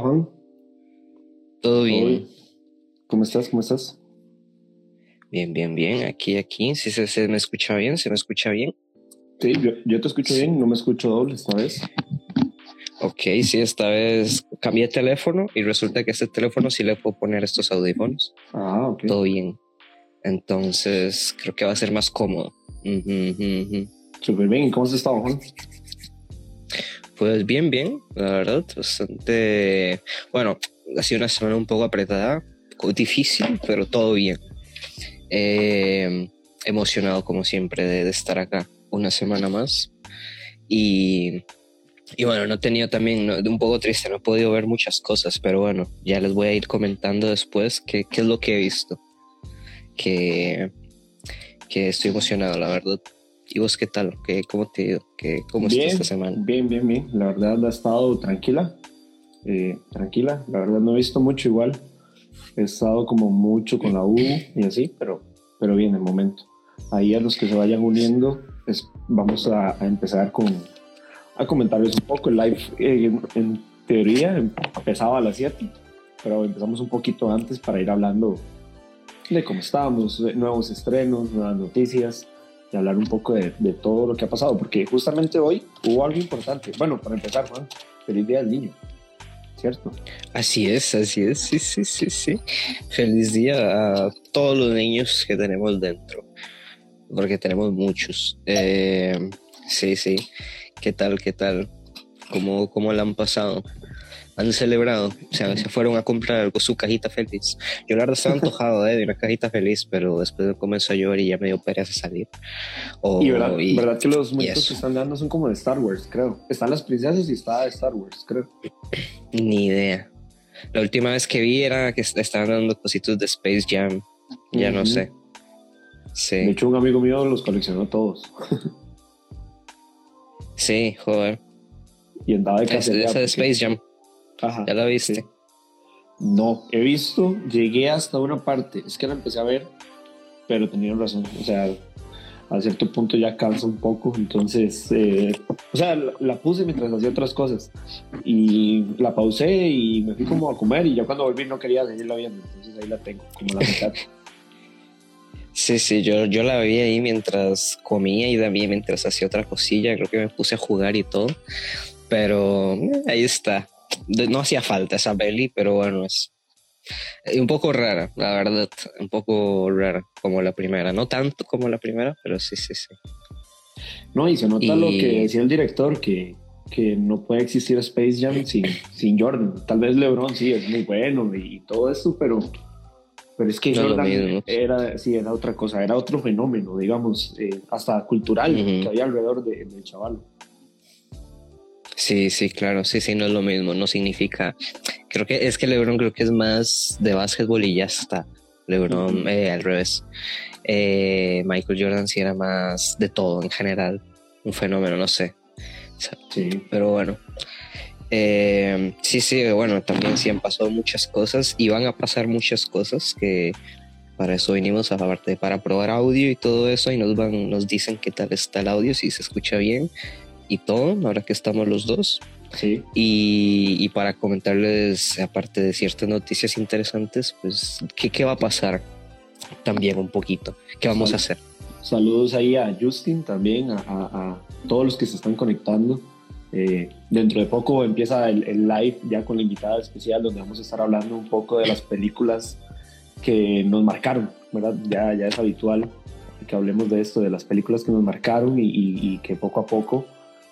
Juan. ¿Todo bien? ¿Cómo estás? ¿Cómo estás? Bien, bien, bien. Aquí, aquí. Si se, me escucha bien, se me escucha bien. Sí, yo, te escucho bien, no me escucho doble esta vez. Ok, sí, esta vez cambié de teléfono y resulta que este teléfono sí le puedo poner estos audífonos. Ah, ok. Todo bien. Entonces creo que va a ser más cómodo. Súper bien. ¿Y cómo has estado, Juan? Pues bien, bien, la verdad. Bastante. Bueno, ha sido una semana un poco apretada, difícil, pero todo bien. Eh, emocionado, como siempre, de, de estar acá una semana más. Y y bueno, no he tenido también, un poco triste, no he podido ver muchas cosas, pero bueno, ya les voy a ir comentando después qué, qué es lo que he visto. Que, que estoy emocionado, la verdad. ¿Y vos qué tal? ¿Qué, ¿Cómo te ha ido? ¿Qué, ¿Cómo está esta semana? Bien, bien, bien. La verdad ha estado tranquila. Eh, tranquila. La verdad no he visto mucho igual. He estado como mucho con la U y así, pero, pero bien, el momento. Ahí a los que se vayan uniendo, pues vamos a empezar con, a comentarles un poco. El live, eh, en, teoría, empezaba a las 7, pero empezamos un poquito antes para ir hablando de cómo estábamos, nuevos estrenos, nuevas noticias y hablar un poco de, de, todo lo que ha pasado, porque justamente hoy hubo algo importante. Bueno, para empezar, Juan, feliz día del niño, ¿cierto? Así es, así es, sí, sí, sí, sí. Feliz día a todos los niños que tenemos dentro, porque tenemos muchos. Eh, sí, sí. ¿Qué tal? ¿Qué tal? ¿Cómo, cómo la han pasado? ¿Han celebrado? O sea, se fueron a comprar algo, su cajita feliz. Yo la verdad estaba antojado eh, de una cajita feliz, pero después comenzó a llover y ya me dio pereza salir. y verdad, verdad que los muñecos que están dando son como de Star Wars, creo. Están las princesas y está de Star Wars, creo. Ni idea. La última vez que vi era que estaban dando cositos de Space Jam. Ya no sé. Sí. De hecho, un amigo mío los coleccionó todos. Sí, joder. Y andaba de casa. Esa de Space Jam. Ajá. ¿Ya la viste? No, he visto, llegué hasta una parte, es que la empecé a ver, pero tenía razón, o sea, a cierto punto ya cansa un poco, entonces, eh, o sea, la, puse mientras hacía otras cosas y la pausé y me fui como a comer y ya cuando volví no quería seguirla viendo, entonces ahí la tengo, como la mitad. Sí, sí, yo, yo la vi ahí mientras comía y también mientras hacía otra cosilla, creo que me puse a jugar y todo, pero eh, ahí está. No hacía falta esa peli, pero bueno, es un poco rara, la verdad, un poco rara como la primera, no tanto como la primera, pero sí, sí, sí. No, y se nota lo que decía el director, que, que no puede existir Space Jam sin, sin Jordan. Tal vez LeBron sí es muy bueno y todo esto, pero pero es que Jordan era, sí, era otra cosa, era otro fenómeno, digamos, eh, hasta cultural que había alrededor del chaval. Sí, sí, claro, sí, sí, no es lo mismo, no significa. Creo que es que LeBron creo que es más de básquetbol y ya está. LeBron eh, al revés. Eh, Michael Jordan sí era más de todo en general, un fenómeno, no sé. Sí. Pero bueno, eh, sí, sí, bueno, también sí han pasado muchas cosas y van a pasar muchas cosas que para eso vinimos a parte para probar audio y todo eso y nos van, nos dicen qué tal está el audio, si se escucha bien y todo, ahora que estamos los dos. Sí. Y, para comentarles, aparte de ciertas noticias interesantes, pues, ¿qué, qué va a pasar? También un poquito. ¿Qué vamos a hacer? Saludos ahí a Justin también, a, a todos los que se están conectando. Eh, dentro de poco empieza el, live ya con la invitada especial donde vamos a estar hablando un poco de las películas que nos marcaron, ¿verdad? Ya, ya es habitual que hablemos de esto, de las películas que nos marcaron y, que poco a poco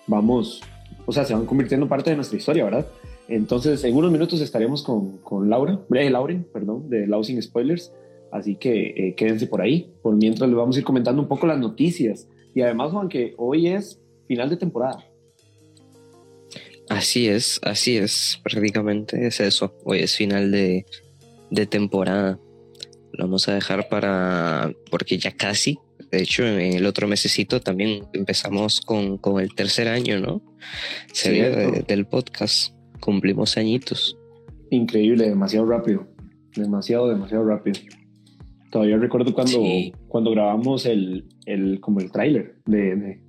vamos, o sea, se van convirtiendo en parte de nuestra historia, ¿verdad? Entonces, en unos minutos estaremos con, con Laura, eh, Lauren, perdón, de Lausing Spoilers, así que eh, quédense por ahí. Por mientras les vamos a ir comentando un poco las noticias. Y además, Juan, que hoy es final de temporada. Así es, así es, prácticamente es eso. Hoy es final de, temporada. Lo vamos a dejar para, porque ya casi, de hecho, en el otro mesecito también empezamos con, el tercer año, ¿no? Sería del podcast. Cumplimos añitos. Increíble, demasiado rápido. Demasiado, demasiado rápido. Todavía recuerdo cuando, cuando grabamos el, el, como el tráiler de,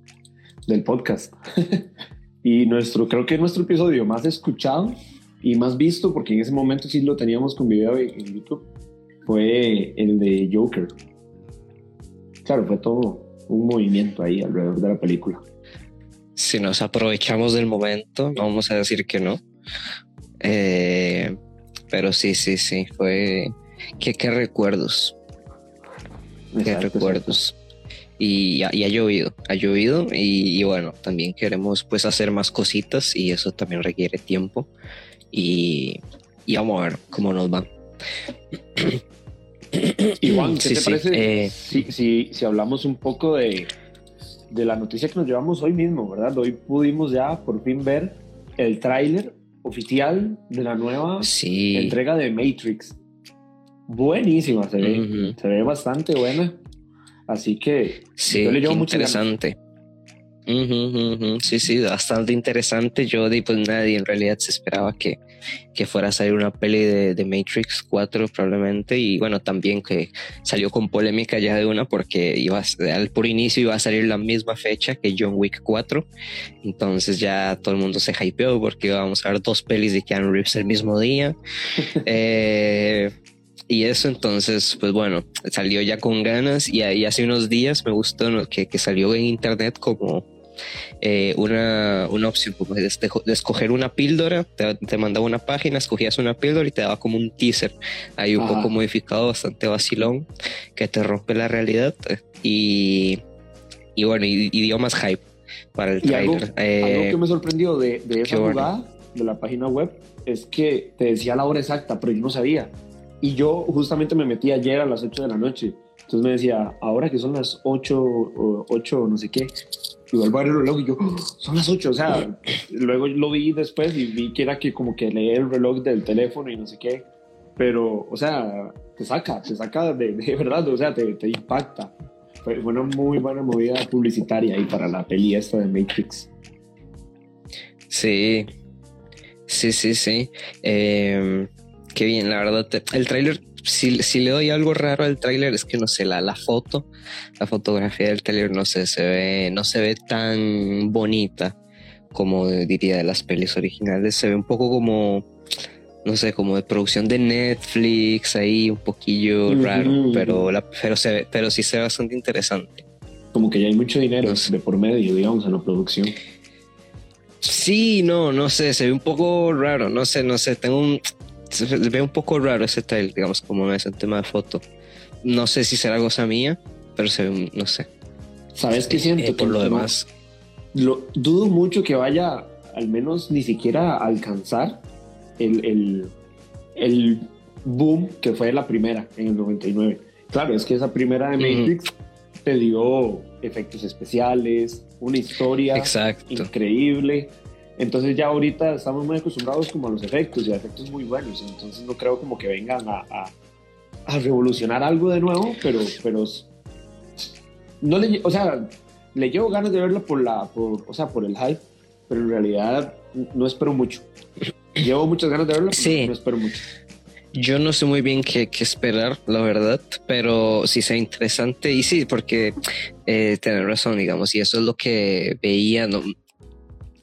del podcast. Y nuestro, creo que nuestro episodio más escuchado y más visto, porque en ese momento sí lo teníamos con video en YouTube, fue el de Joker. Claro, fue todo un movimiento ahí alrededor de la película. Si nos aprovechamos del momento, no vamos a decir que no. Eh, pero sí, sí, sí, fue... ¿Qué, qué recuerdos? ¿Qué recuerdos? Y, y, ha llovido, ha llovido y, y, bueno, también queremos pues hacer más cositas y eso también requiere tiempo y, y vamos a ver cómo nos va. Igual, ¿qué te parece eh, si, si, si, hablamos un poco de, de, la noticia que nos llevamos hoy mismo, ¿verdad? Hoy pudimos ya por fin ver el tráiler oficial de la nueva entrega de Matrix. Buenísima, se ve, se ve bastante buena. Así que sí, yo le llevo mucho interesante. Sí, sí, bastante interesante. Yo, pues nadie en realidad se esperaba que, que fuera a salir una peli de, de, Matrix 4 probablemente. Y bueno, también que salió con polémica ya de una porque iba al por inicio iba a salir la misma fecha que John Wick 4. Entonces ya todo el mundo se hypeó porque íbamos a ver dos pelis de Keanu Reeves el mismo día. eh, y eso entonces, pues bueno, salió ya con ganas y ahí hace unos días me gustó que, que salió en internet como eh, una, una, opción como de, escoger una píldora, te, te, mandaba una página, escogías una píldora y te daba como un teaser ahí un poco modificado, bastante vacilón, que te rompe la realidad y, y bueno, y, y, dio más hype para el trailer. Algo, eh, algo, que me sorprendió de, de esa jugada bueno. de la página web es que te decía la hora exacta, pero yo no sabía. Y yo justamente me metí ayer a las 8 de la noche. Entonces me decía, ahora que son las 8 o 8 no sé qué, y vuelvo a ver el reloj y yo, son las 8, o sea, luego lo vi después y vi que era que como que leí el reloj del teléfono y no sé qué, pero, o sea, te saca, te saca de, de verdad, o sea, te, te impacta. Fue, una muy buena movida publicitaria ahí para la peli esta de Matrix. Sí, sí, sí, sí. Eh, qué bien, la verdad. El tráiler si, si, le doy algo raro al tráiler es que no sé, la, la foto, la fotografía del tráiler no sé, se ve, no se ve tan bonita como diría de las pelis originales. Se ve un poco como, no sé, como de producción de Netflix, ahí un poquillo raro, pero, la, pero, se ve, pero sí se ve bastante interesante. Como que ya hay mucho dinero no sé. de por medio, digamos, en la producción. Sí, no, no sé, se ve un poco raro, no sé, no sé, tengo un, se ve un poco raro ese trailer, digamos, como es el tema de foto. No sé si será cosa mía, pero se ve, no sé. ¿Sabes qué siento? Eh, por lo demás. Lo, dudo mucho que vaya, al menos ni siquiera a alcanzar el, el, el, boom que fue la primera en el 99. Claro, es que esa primera de Matrix te dio efectos especiales, una historia Exacto. increíble entonces ya ahorita estamos muy acostumbrados como a los efectos y a efectos muy buenos, entonces no creo como que vengan a, a, a revolucionar algo de nuevo, pero, pero no le, o sea, le llevo ganas de verlo por la, por, o sea, por el hype, pero en realidad no espero mucho. Llevo muchas ganas de verlo, sí. no espero mucho. Yo no sé muy bien qué, qué, esperar, la verdad, pero sí sea interesante y sí, porque eh, tener razón, digamos, y eso es lo que veía, no,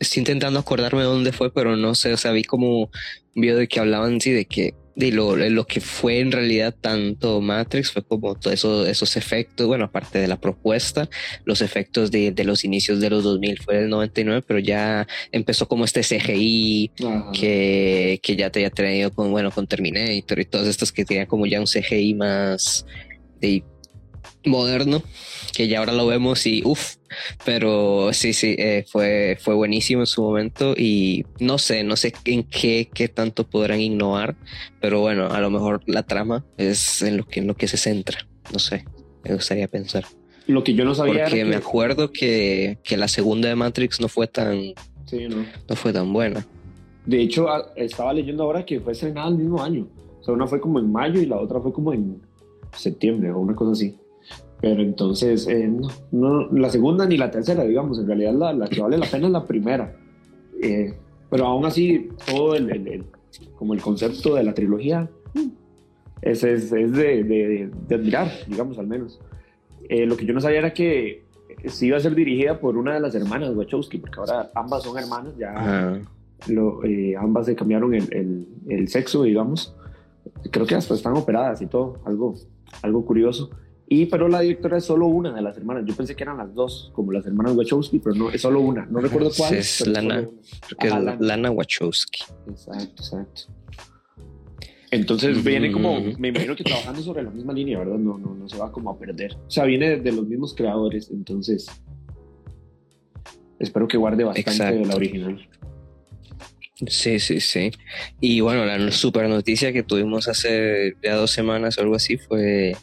estoy intentando acordarme de dónde fue, pero no sé, o sea, vi como un video de que hablaban sí de que de lo, lo que fue en realidad tanto Matrix fue como todos eso, esos efectos, bueno, aparte de la propuesta, los efectos de, de, los inicios de los 2000 fue el 99, pero ya empezó como este CGI que, que ya te había tenido con, bueno, con Terminator y todos estos que tenían como ya un CGI más de moderno, que ya ahora lo vemos y uff, pero sí, sí, eh, fue, fue buenísimo en su momento y no sé, no sé en qué, qué tanto podrán innovar, pero bueno, a lo mejor la trama es en lo que, en lo que se centra, no sé, me gustaría pensar. Lo que yo no sabía. Porque me acuerdo que, que, la segunda de Matrix no fue tan, sí, no. no fue tan buena. De hecho, estaba leyendo ahora que fue estrenada el mismo año. O sea, una fue como en mayo y la otra fue como en septiembre o una cosa así. Pero entonces, eh, no, no, la segunda ni la tercera, digamos, en realidad la, la que vale la pena es la primera. Eh, pero aún así, todo el, el, el, como el concepto de la trilogía es, es, es de, de, de, admirar, digamos, al menos. Eh, lo que yo no sabía era que sí iba a ser dirigida por una de las hermanas Wachowski, porque ahora ambas son hermanas, ya, lo, eh, ambas se cambiaron el, el, sexo, digamos. Creo que hasta están operadas y todo, algo, algo curioso. Y pero la directora es solo una de las hermanas. Yo pensé que eran las dos, como las hermanas Wachowski, pero no, es solo una. No recuerdo cuál. Es Lana, porque es Lana. Wachowski. Exacto, exacto. Entonces viene como, me imagino que trabajando sobre la misma línea, ¿verdad? No, no, no se va como a perder. O sea, viene de, los mismos creadores, entonces espero que guarde bastante de la original. Sí, sí, sí. Y bueno, la super noticia que tuvimos hace ya dos semanas o algo así fue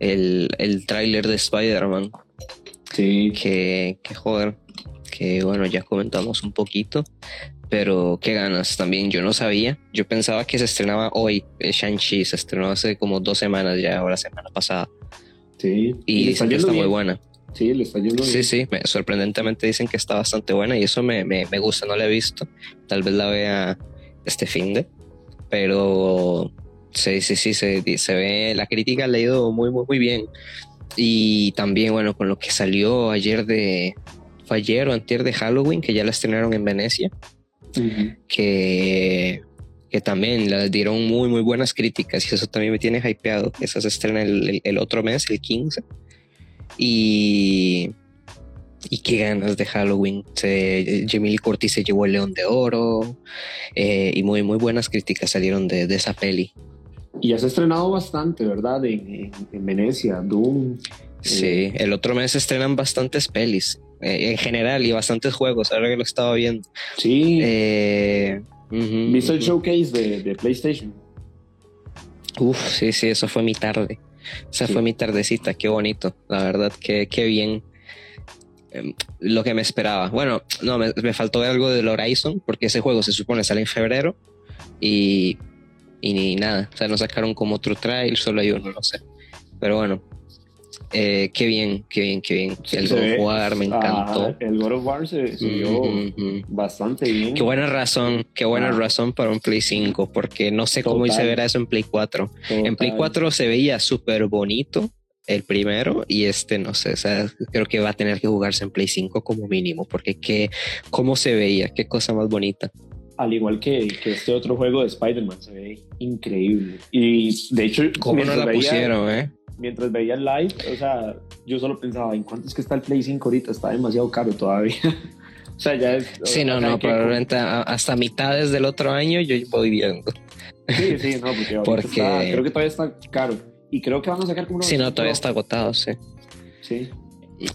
el, el tráiler de Spider-Man. Sí. Que, que joder, que bueno, ya comentamos un poquito, pero qué ganas también, yo no sabía, yo pensaba que se estrenaba hoy, Shang-Chi se estrenó hace como dos semanas ya, la semana pasada. Sí. Y, dicen que está muy buena. Sí, le está yendo Sí, sí, sorprendentemente dicen que está bastante buena y eso me, me, me gusta, no la he visto, tal vez la vea este fin de, pero sí, sí, sí, se, se ve, la crítica ha leído muy, muy, muy bien. Y también, bueno, con lo que salió ayer de, fue ayer o antier de Halloween, que ya la estrenaron en Venecia, que, que también le dieron muy, muy buenas críticas y eso también me tiene hypeado. Esa se estrena el, el, otro mes, el 15. Y, y qué ganas de Halloween. Se, Jamie Curtis se llevó el León de Oro eh, y muy, muy buenas críticas salieron de, de, esa peli. Y ya se ha estrenado bastante, ¿verdad? En, en, Venecia, Doom. Sí, eh, el otro mes se estrenan bastantes pelis. Eh, en general y bastantes juegos, ahora que lo estaba viendo. Sí. Eh, ¿Viste el showcase de, PlayStation? Uf, sí, sí, eso fue mi tarde. Esa fue mi tardecita, qué bonito, la verdad, qué, qué bien. Em, lo que me esperaba. Bueno, no, me, faltó algo del Horizon, porque ese juego se supone sale en febrero y, y ni nada. O sea, no sacaron como otro trail, solo hay uno, no sé. Pero bueno, eh, qué bien, qué bien, qué bien. el God of War me encantó. el God of War se, vio bastante bien. Qué buena razón, qué buena razón para un Play 5, porque no sé cómo se verá eso en Play 4. En Play 4 se veía súper bonito el primero y este no sé, o sea, creo que va a tener que jugarse en Play 5 como mínimo, porque qué, cómo se veía, qué cosa más bonita al igual que, que, este otro juego de Spider-Man, se ve increíble. Y de hecho, ¿cómo no la pusieron, eh? mientras veía el live, o sea, yo solo pensaba, ¿en cuánto es que está el Play 5 ahorita? Está demasiado caro todavía. o sea, ya es... Sí, no, no, probablemente hasta mitades del otro año yo voy viendo. Sí, sí, no, porque, porque... creo que todavía está caro. Y creo que van a sacar como... Sí, no, todavía está agotado, sí. Sí.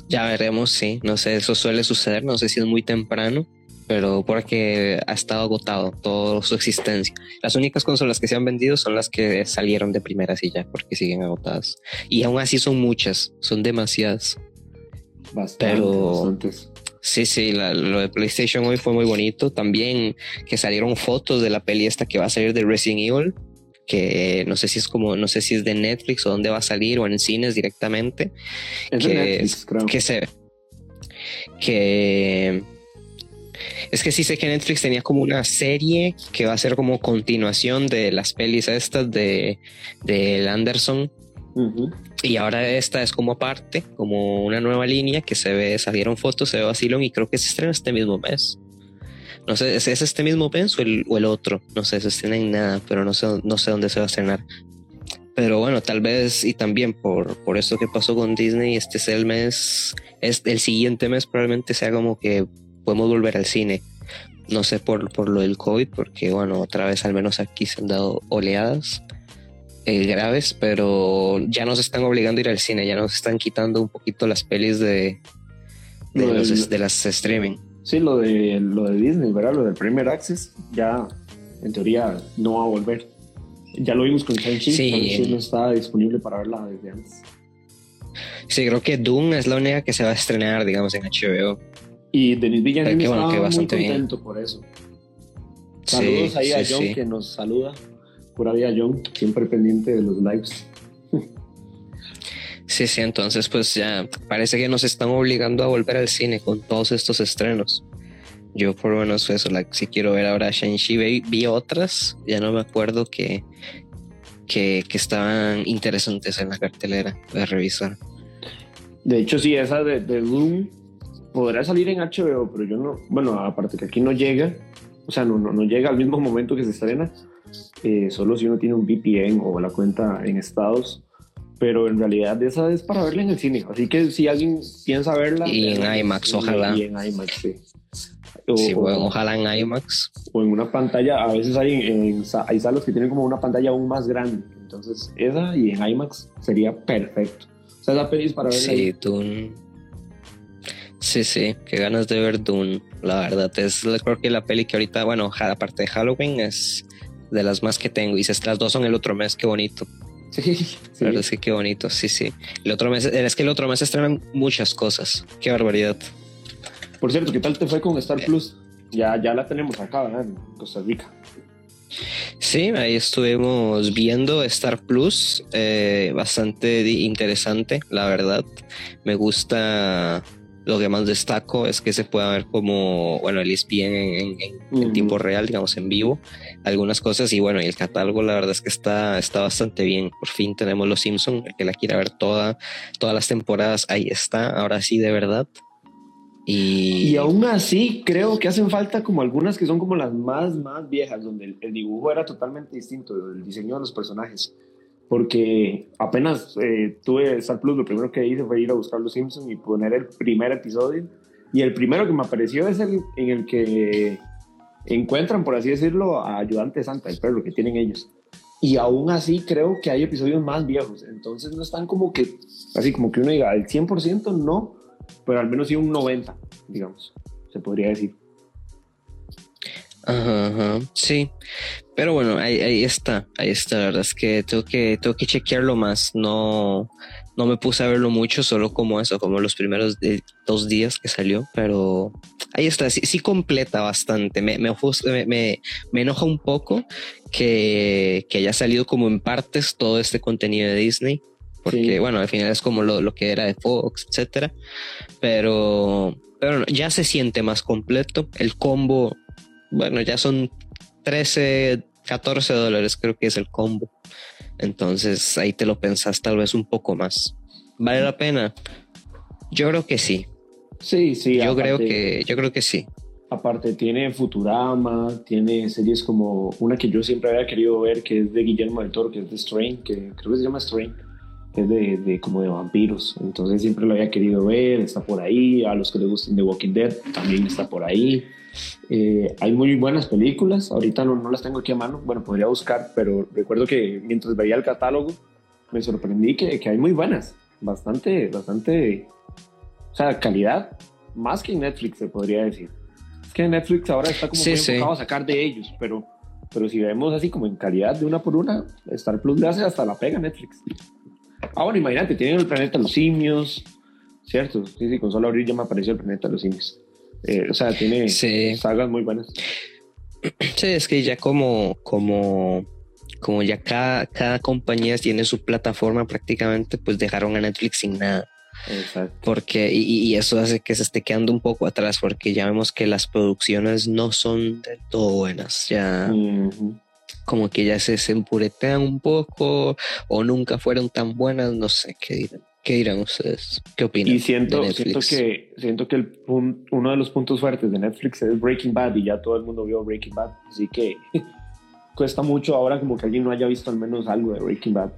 Ya veremos, sí. No sé, eso suele suceder, no sé si es muy temprano pero porque ha estado agotado toda su existencia. Las únicas consolas que se han vendido son las que salieron de primera silla, porque siguen agotadas. Y aún así son muchas, son demasiadas. Bastante, pero sí, sí, lo de PlayStation hoy fue muy bonito. También que salieron fotos de la peli esta que va a salir de Resident Evil, que no sé si es como, no sé si es de Netflix o dónde va a salir o en cines directamente. Es que, de Netflix, creo. que se que es que sí sé que Netflix tenía como una serie que va a ser como continuación de las pelis estas de, de Anderson. Y ahora esta es como parte, como una nueva línea que se ve, salieron fotos, se ve vacilón y creo que se estrena este mismo mes. No sé, ¿es, este mismo mes o el, o el, otro? No sé, se estrena en nada, pero no sé, no sé dónde se va a estrenar. Pero bueno, tal vez y también por, por eso que pasó con Disney, este es el mes, es el siguiente mes probablemente sea como que podemos volver al cine. No sé por, por lo del COVID, porque bueno, otra vez al menos aquí se han dado oleadas eh, graves, pero ya nos están obligando a ir al cine, ya nos están quitando un poquito las pelis de, de, de las streaming. Sí, lo de, lo de Disney, ¿verdad? Lo del Premier Access, ya en teoría no va a volver. Ya lo vimos con Shang-Chi, sí. no está disponible para verla desde antes. Sí, creo que Doom es la única que se va a estrenar, digamos, en HBO. Y Denis Villeneuve bueno, estaba muy contento por eso. Saludos ahí a John que nos saluda. Pura vida John, siempre pendiente de los lives. Sí, sí, entonces pues ya parece que nos están obligando a volver al cine con todos estos estrenos. Yo por lo menos eso, la, si quiero ver ahora Shang-Chi, vi, otras, ya no me acuerdo que, que, que, estaban interesantes en la cartelera, voy a revisar. De hecho, sí, esa de, de Doom podrá salir en HBO, pero yo no, bueno, aparte que aquí no llega, o sea, no, no, llega al mismo momento que se estrena, eh, solo si uno tiene un VPN o la cuenta en Estados, pero en realidad esa es para verla en el cine, así que si alguien piensa verla... Y en IMAX, ojalá. Y en IMAX, sí. sí, bueno, ojalá en IMAX. O en una pantalla, a veces hay, en, hay salas que tienen como una pantalla aún más grande, entonces esa y en IMAX sería perfecto. O sea, esa peli para verla. Sí, Dune. Sí, sí, qué ganas de ver Dune. La verdad, es creo que la peli que ahorita, bueno, aparte de Halloween, es de las más que tengo. Y si estas dos son el otro mes, qué bonito. Sí, sí. La verdad es que qué bonito, sí, sí. El otro mes, es que el otro mes estrenan muchas cosas. Qué barbaridad. Por cierto, ¿qué tal te fue con Star Plus? Ya, ya la tenemos acá, ¿verdad? En Costa Rica. Sí, ahí estuvimos viendo Star Plus, eh, bastante interesante, la verdad. Me gusta lo que más destaco es que se puede ver como, bueno, el ESPN en, en, tiempo real, digamos, en vivo, algunas cosas. Y bueno, y el catálogo, la verdad es que está, está bastante bien. Por fin tenemos Los Simpsons, el que la quiera ver toda, todas las temporadas, ahí está, ahora sí, de verdad. Y... y aún así, creo que hacen falta como algunas que son como las más, más viejas, donde el dibujo era totalmente distinto, el diseño de los personajes porque apenas eh, tuve Star Plus, lo primero que hice fue ir a buscar Los Simpsons y poner el primer episodio. Y el primero que me apareció es el en el que encuentran, por así decirlo, a Ayudante Santa, el perro que tienen ellos. Y aún así creo que hay episodios más viejos, entonces no están como que, así como que uno diga, al 100% no, pero al menos sí un 90%, digamos, se podría decir. Ajá, sí. Pero bueno, ahí, ahí, está, ahí está. La verdad es que tengo que, tengo que chequearlo más. No, no me puse a verlo mucho, solo como eso, como los primeros dos días que salió. Pero ahí está, sí, sí completa bastante. Me, me, me, me, enoja un poco que, que haya salido como en partes todo este contenido de Disney. Porque bueno, al final es como lo, lo que era de Fox, etcétera. Pero, pero ya se siente más completo. El combo bueno, ya son 13, 14 dólares creo que es el combo. Entonces ahí te lo pensás tal vez un poco más. ¿Vale la pena? Yo creo que sí. Sí, sí. Yo creo que, yo creo que sí. Aparte tiene Futurama, tiene series como una que yo siempre había querido ver, que es de Guillermo del Toro, que es de Strain, que creo que se llama Strain, que es de, de, como de vampiros. Entonces siempre lo había querido ver, está por ahí. A los que les gusten The Walking Dead también está por ahí. Eh, hay muy buenas películas, ahorita no, no, las tengo aquí a mano, bueno, podría buscar, pero recuerdo que mientras veía el catálogo me sorprendí que, que hay muy buenas, bastante, bastante, o sea, calidad, más que en Netflix se podría decir. Es que Netflix ahora está como muy enfocado a sacar de ellos, pero, pero si vemos así como en calidad de una por una, Star Plus le hace hasta la pega Netflix. Ah, bueno, imagínate, tienen el planeta Los Simios, ¿cierto? Sí, sí, con solo abrir ya me apareció el planeta Los Simios. Eh, o sea, tiene sagas muy buenas. Sí, es que ya como, como, como ya cada, cada compañía tiene su plataforma prácticamente, pues dejaron a Netflix sin nada. Exacto. Porque, y, eso hace que se esté quedando un poco atrás, porque ya vemos que las producciones no son del todo buenas. Ya como que ya se, se empuretean un poco o nunca fueron tan buenas, no sé qué dirán. ¿Qué dirán ustedes? ¿Qué opinan? Y siento, siento que, siento que el uno de los puntos fuertes de Netflix es Breaking Bad y ya todo el mundo vio Breaking Bad. Así que cuesta mucho ahora como que alguien no haya visto al menos algo de Breaking Bad.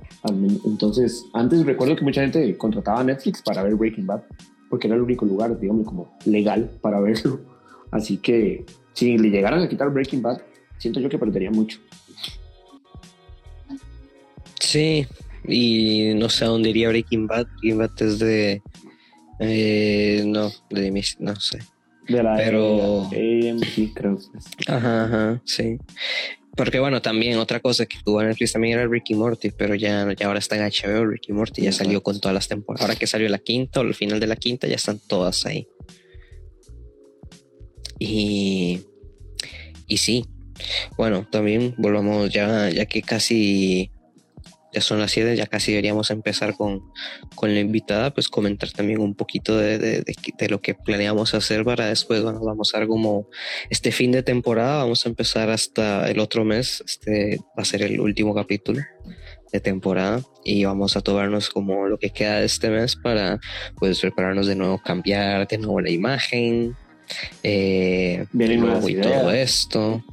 Entonces, antes recuerdo que mucha gente contrataba a Netflix para ver Breaking Bad porque era el único lugar, digamos, como legal para verlo. Así que si le llegaran a quitar Breaking Bad, siento yo que perdería mucho. Sí, y no sé a dónde iría Breaking Bad. Breaking Bad es de. Eh, no, de mis, no sé. De la Pero. AMC, creo Ajá, ajá, sí. Porque bueno, también otra cosa que tuvo Netflix también era Ricky Morty, pero ya, ya ahora está en HBO Ricky Morty, ya salió con todas las temporadas. Ahora que salió la quinta o el final de la quinta, ya están todas ahí. Y, y sí, bueno, también volvamos ya, ya que casi ya son las 7, ya casi deberíamos empezar con, con la invitada, pues comentar también un poquito de, de, de, lo que planeamos hacer para después, bueno, vamos a ver como este fin de temporada, vamos a empezar hasta el otro mes, este va a ser el último capítulo de temporada y vamos a tomarnos como lo que queda de este mes para pues prepararnos de nuevo, cambiar de nuevo la imagen, eh, Vienen y todo esto.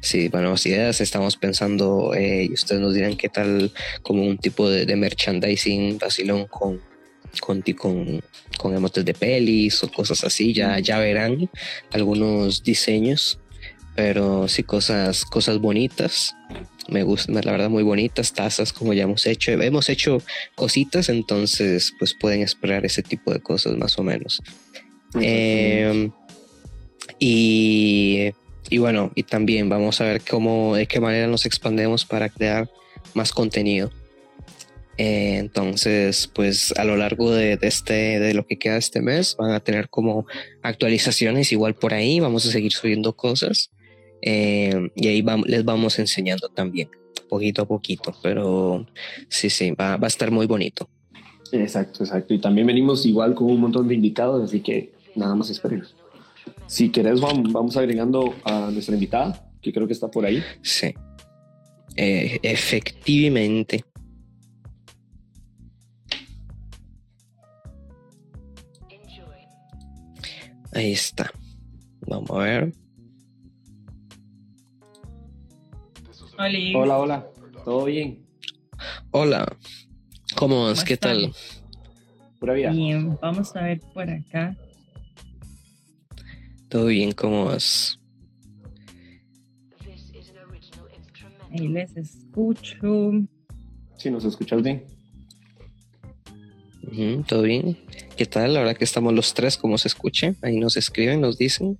Sí, bueno, ideas. Estamos pensando, eh, y ustedes nos dirán qué tal, como un tipo de, merchandising vacilón con, con, con, con emotes de pelis o cosas así. Ya, ya verán algunos diseños, pero sí, cosas, cosas bonitas. Me gusta, la verdad, muy bonitas tazas, como ya hemos hecho. Hemos hecho cositas, entonces, pues pueden esperar ese tipo de cosas más o menos. Em, y y bueno, y también vamos a ver cómo, de qué manera nos expandemos para crear más contenido. Eh, entonces, pues a lo largo de, este, de lo que queda este mes, van a tener como actualizaciones igual por ahí. Vamos a seguir subiendo cosas eh, y ahí les vamos enseñando también, poquito a poquito. Pero sí, sí, va, va a estar muy bonito. Exacto, exacto. Y también venimos igual con un montón de invitados, así que nada más esperemos. Si querés, vamos agregando a nuestra invitada, que creo que está por ahí. Sí. Eh, efectivamente. Ahí está. Vamos a ver. Hola, hola. ¿Todo bien? Hola. ¿Cómo vas? ¿Qué tal? Pura vida. Bien, vamos a ver por acá. Todo bien, ¿cómo vas? Ahí les escucho. Sí, nos escuchas bien. Todo bien. ¿Qué tal? Ahora que estamos los tres, ¿cómo se escucha? Ahí nos escriben, nos dicen.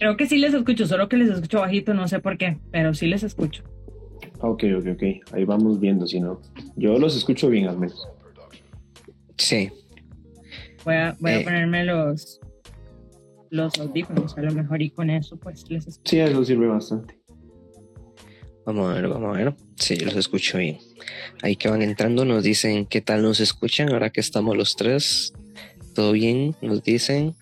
Creo que sí les escucho, solo que les escucho bajito, no sé por qué, pero sí les escucho. Ok, ok, ok. Ahí vamos viendo, si no. Yo los escucho bien al menos. Sí. Voy a, voy a eh. ponerme los, los audífonos, a lo mejor y con eso pues les escucho. Sí, eso sirve bastante. Vamos a ver, vamos a ver. Sí, los escucho bien. Ahí que van entrando nos dicen qué tal nos escuchan ahora que estamos los tres. ¿Todo bien? Nos dicen.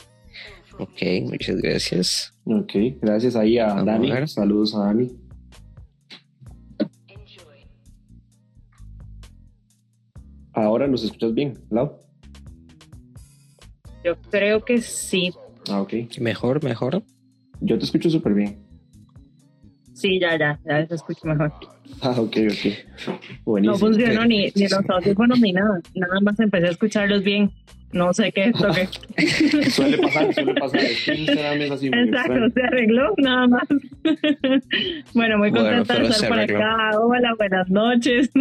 Ok, muchas gracias. Ok, gracias ahí a Dani. Saludos a Dani. Ahora nos escuchas bien, Lau. Yo creo que sí, Ah, ok. Mejor, mejor. Yo te escucho súper bien. Sí, ya, ya, ya te escucho mejor. Ah, ok, ok. Buenísimo. No funcionó ni, ni los audífonos ni nada. Nada más empecé a escucharlos bien. No sé qué es qué. suele pasar, suele pasar. así Exacto, se arregló nada más. bueno, muy contenta de estar por acá. Hola, buenas noches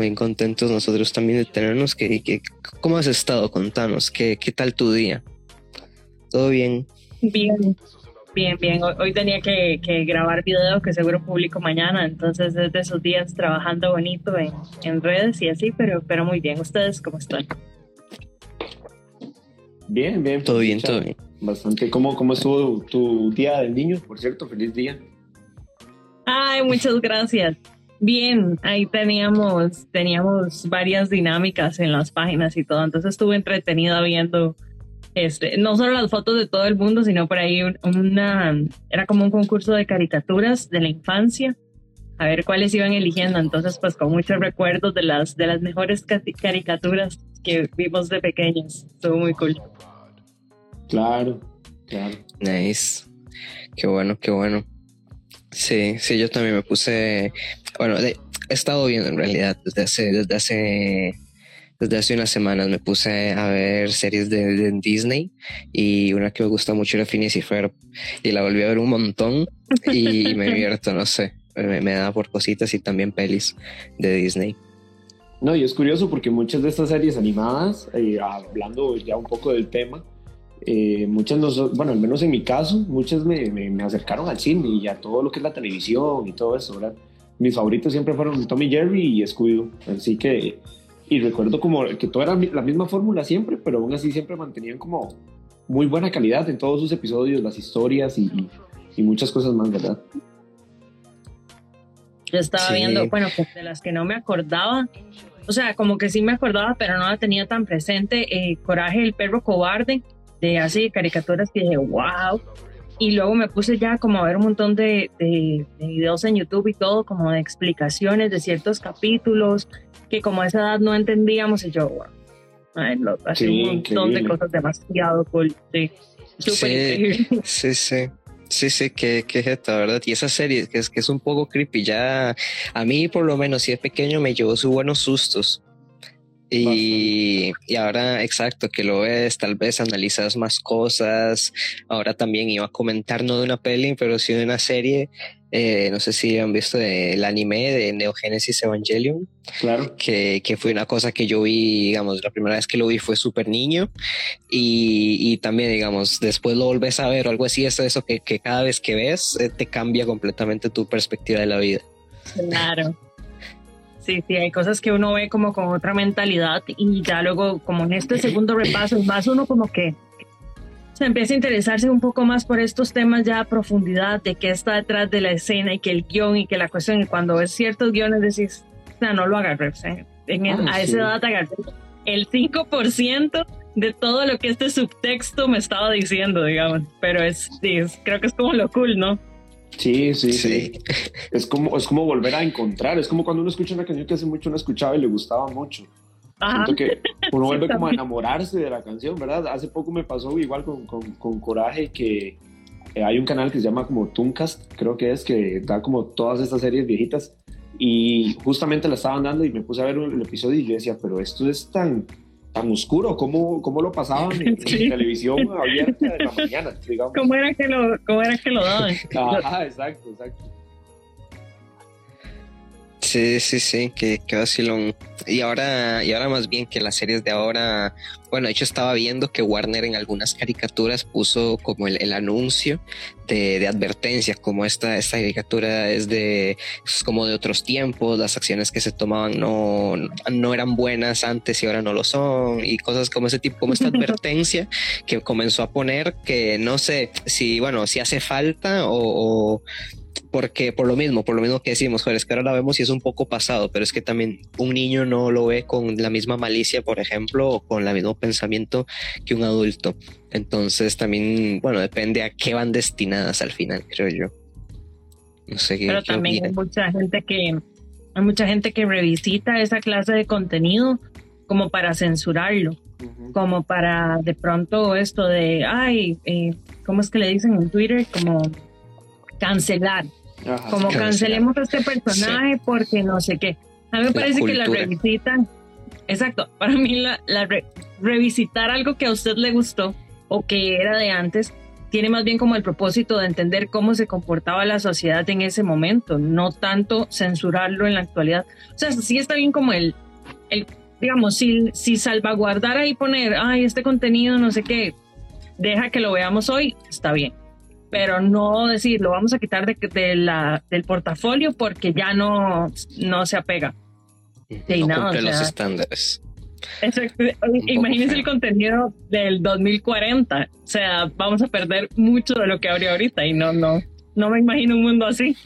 bien contentos nosotros también de tenernos. Que, que, ¿Cómo has estado? Contanos, ¿qué, qué tal tu día? ¿Todo bien? Bien, bien, bien. Hoy, tenía que, que, grabar video que seguro publico mañana, entonces desde esos días trabajando bonito en, en, redes y así, pero, pero muy bien. ¿Ustedes cómo están? Bien, bien. Todo bien, todo bien. Bastante. ¿Cómo, ¿Cómo estuvo tu día del niño? Por cierto, feliz día. Ay, muchas gracias. Bien, ahí teníamos, teníamos varias dinámicas en las páginas y todo, entonces estuve entretenida viendo este, no solo las fotos de todo el mundo, sino por ahí una, era como un concurso de caricaturas de la infancia, a ver cuáles iban eligiendo, entonces pues con muchos recuerdos de las, de las mejores caricaturas que vimos de pequeños, estuvo muy cool. Claro, claro. Nice, qué bueno, qué bueno. Sí, sí, yo también me puse, bueno, he estado viendo en realidad desde hace, desde hace, desde hace unas semanas me puse a ver series de, Disney y una que me gusta mucho era Phineas y Ferb y la volví a ver un montón y me divierto, no sé, me, da por cositas y también pelis de Disney. No, y es curioso porque muchas de estas series animadas, eh, hablando ya un poco del tema, eh, muchas, bueno, al menos en mi caso, muchas me, me, acercaron al cine y a todo lo que es la televisión y todo eso, ¿verdad? Mis favoritos siempre fueron Tommy Jerry y Scooby-Doo, así que, y recuerdo como que todo era la misma fórmula siempre, pero aún así siempre mantenían como muy buena calidad en todos sus episodios, las historias y, y muchas cosas más, ¿verdad? Yo estaba viendo, bueno, pues de las que no me acordaba, o sea, como que sí me acordaba, pero no la tenía tan presente, eh, Coraje, el perro cobarde, de así caricaturas que dije, wow. Y luego me puse ya como a ver un montón de, de, videos en YouTube y todo, como de explicaciones de ciertos capítulos que como a esa edad no entendíamos y yo, wow. hace un montón de cosas demasiado cool. Sí, sí, sí, sí. Sí, sí, es esta, ¿verdad? Y esa serie que es, que es un poco creepy, ya a mí por lo menos si es pequeño me llevó sus buenos sustos. Y, y, ahora, exacto, que lo ves, tal vez analizas más cosas. Ahora también iba a comentar no de una peli, pero sí de una serie. Eh, no sé si han visto el anime de Neogénesis Evangelion. Claro. Que, que, fue una cosa que yo vi, digamos, la primera vez que lo vi fue súper niño. Y, y, también, digamos, después lo volvés a ver o algo así. Es eso que, que cada vez que ves eh, te cambia completamente tu perspectiva de la vida. Claro. Sí, sí, hay cosas que uno ve como con otra mentalidad y ya luego, como en este segundo repaso, más uno como que se empieza a interesarse un poco más por estos temas ya a profundidad de qué está detrás de la escena y que el guion y que la cuestión, y cuando ves ciertos guiones decís, no, no lo agarré, en ah, a esa edad agarré el 5% de todo lo que este subtexto me estaba diciendo, digamos, pero es, es creo que es como lo cool, ¿no? Sí, sí, sí, Es como, es como volver a encontrar. Es como cuando uno escucha una canción que hace mucho no escuchaba y le gustaba mucho. Siento que uno vuelve como a enamorarse de la canción, ¿verdad? Hace poco me pasó igual con, con, Coraje que eh, hay un canal que se llama como Tooncast, creo que es, que da como todas estas series viejitas. Y justamente la estaban dando y me puse a ver el episodio y yo decía, pero esto es tan, tan oscuro, ¿cómo, cómo lo pasaban en, televisión abierta de la mañana, digamos? ¿Cómo era que lo, cómo era que lo daban? Ajá, exacto, exacto. Sí, sí, sí, que, que vacilón. Y ahora, y ahora más bien que las series de ahora, bueno, de hecho estaba viendo que Warner en algunas caricaturas puso como el, anuncio de, de, advertencia, como esta, esta caricatura es de, es como de otros tiempos, las acciones que se tomaban no, no eran buenas antes y ahora no lo son, y cosas como ese tipo, como esta advertencia que comenzó a poner que no sé si, bueno, si hace falta o porque por lo mismo, por lo mismo que decimos, joder, es que ahora la vemos y es un poco pasado, pero es que también un niño no lo ve con la misma malicia, por ejemplo, o con el mismo pensamiento que un adulto. Entonces también, bueno, depende a qué van destinadas al final, creo yo. No sé qué. Pero también hay mucha gente que hay mucha gente que revisita esa clase de contenido como para censurarlo, como para de pronto esto de, ay, eh, ¿cómo es que le dicen en Twitter? Como cancelar como cancelemos a este personaje porque no sé qué. A mí me parece que la revisitan. Exacto, para mí la, revisitar algo que a usted le gustó o que era de antes tiene más bien como el propósito de entender cómo se comportaba la sociedad en ese momento, no tanto censurarlo en la actualidad. O sea, sí está bien como el, el digamos, si, si salvaguardar y poner, ay, este contenido, no sé qué, deja que lo veamos hoy, está bien pero no decir, lo vamos a quitar de, la, del portafolio porque ya no, no se apega. no, los estándares. Imagínense el contenido del 2040. O sea, vamos a perder mucho de lo que habría ahorita y no, no, no me imagino un mundo así.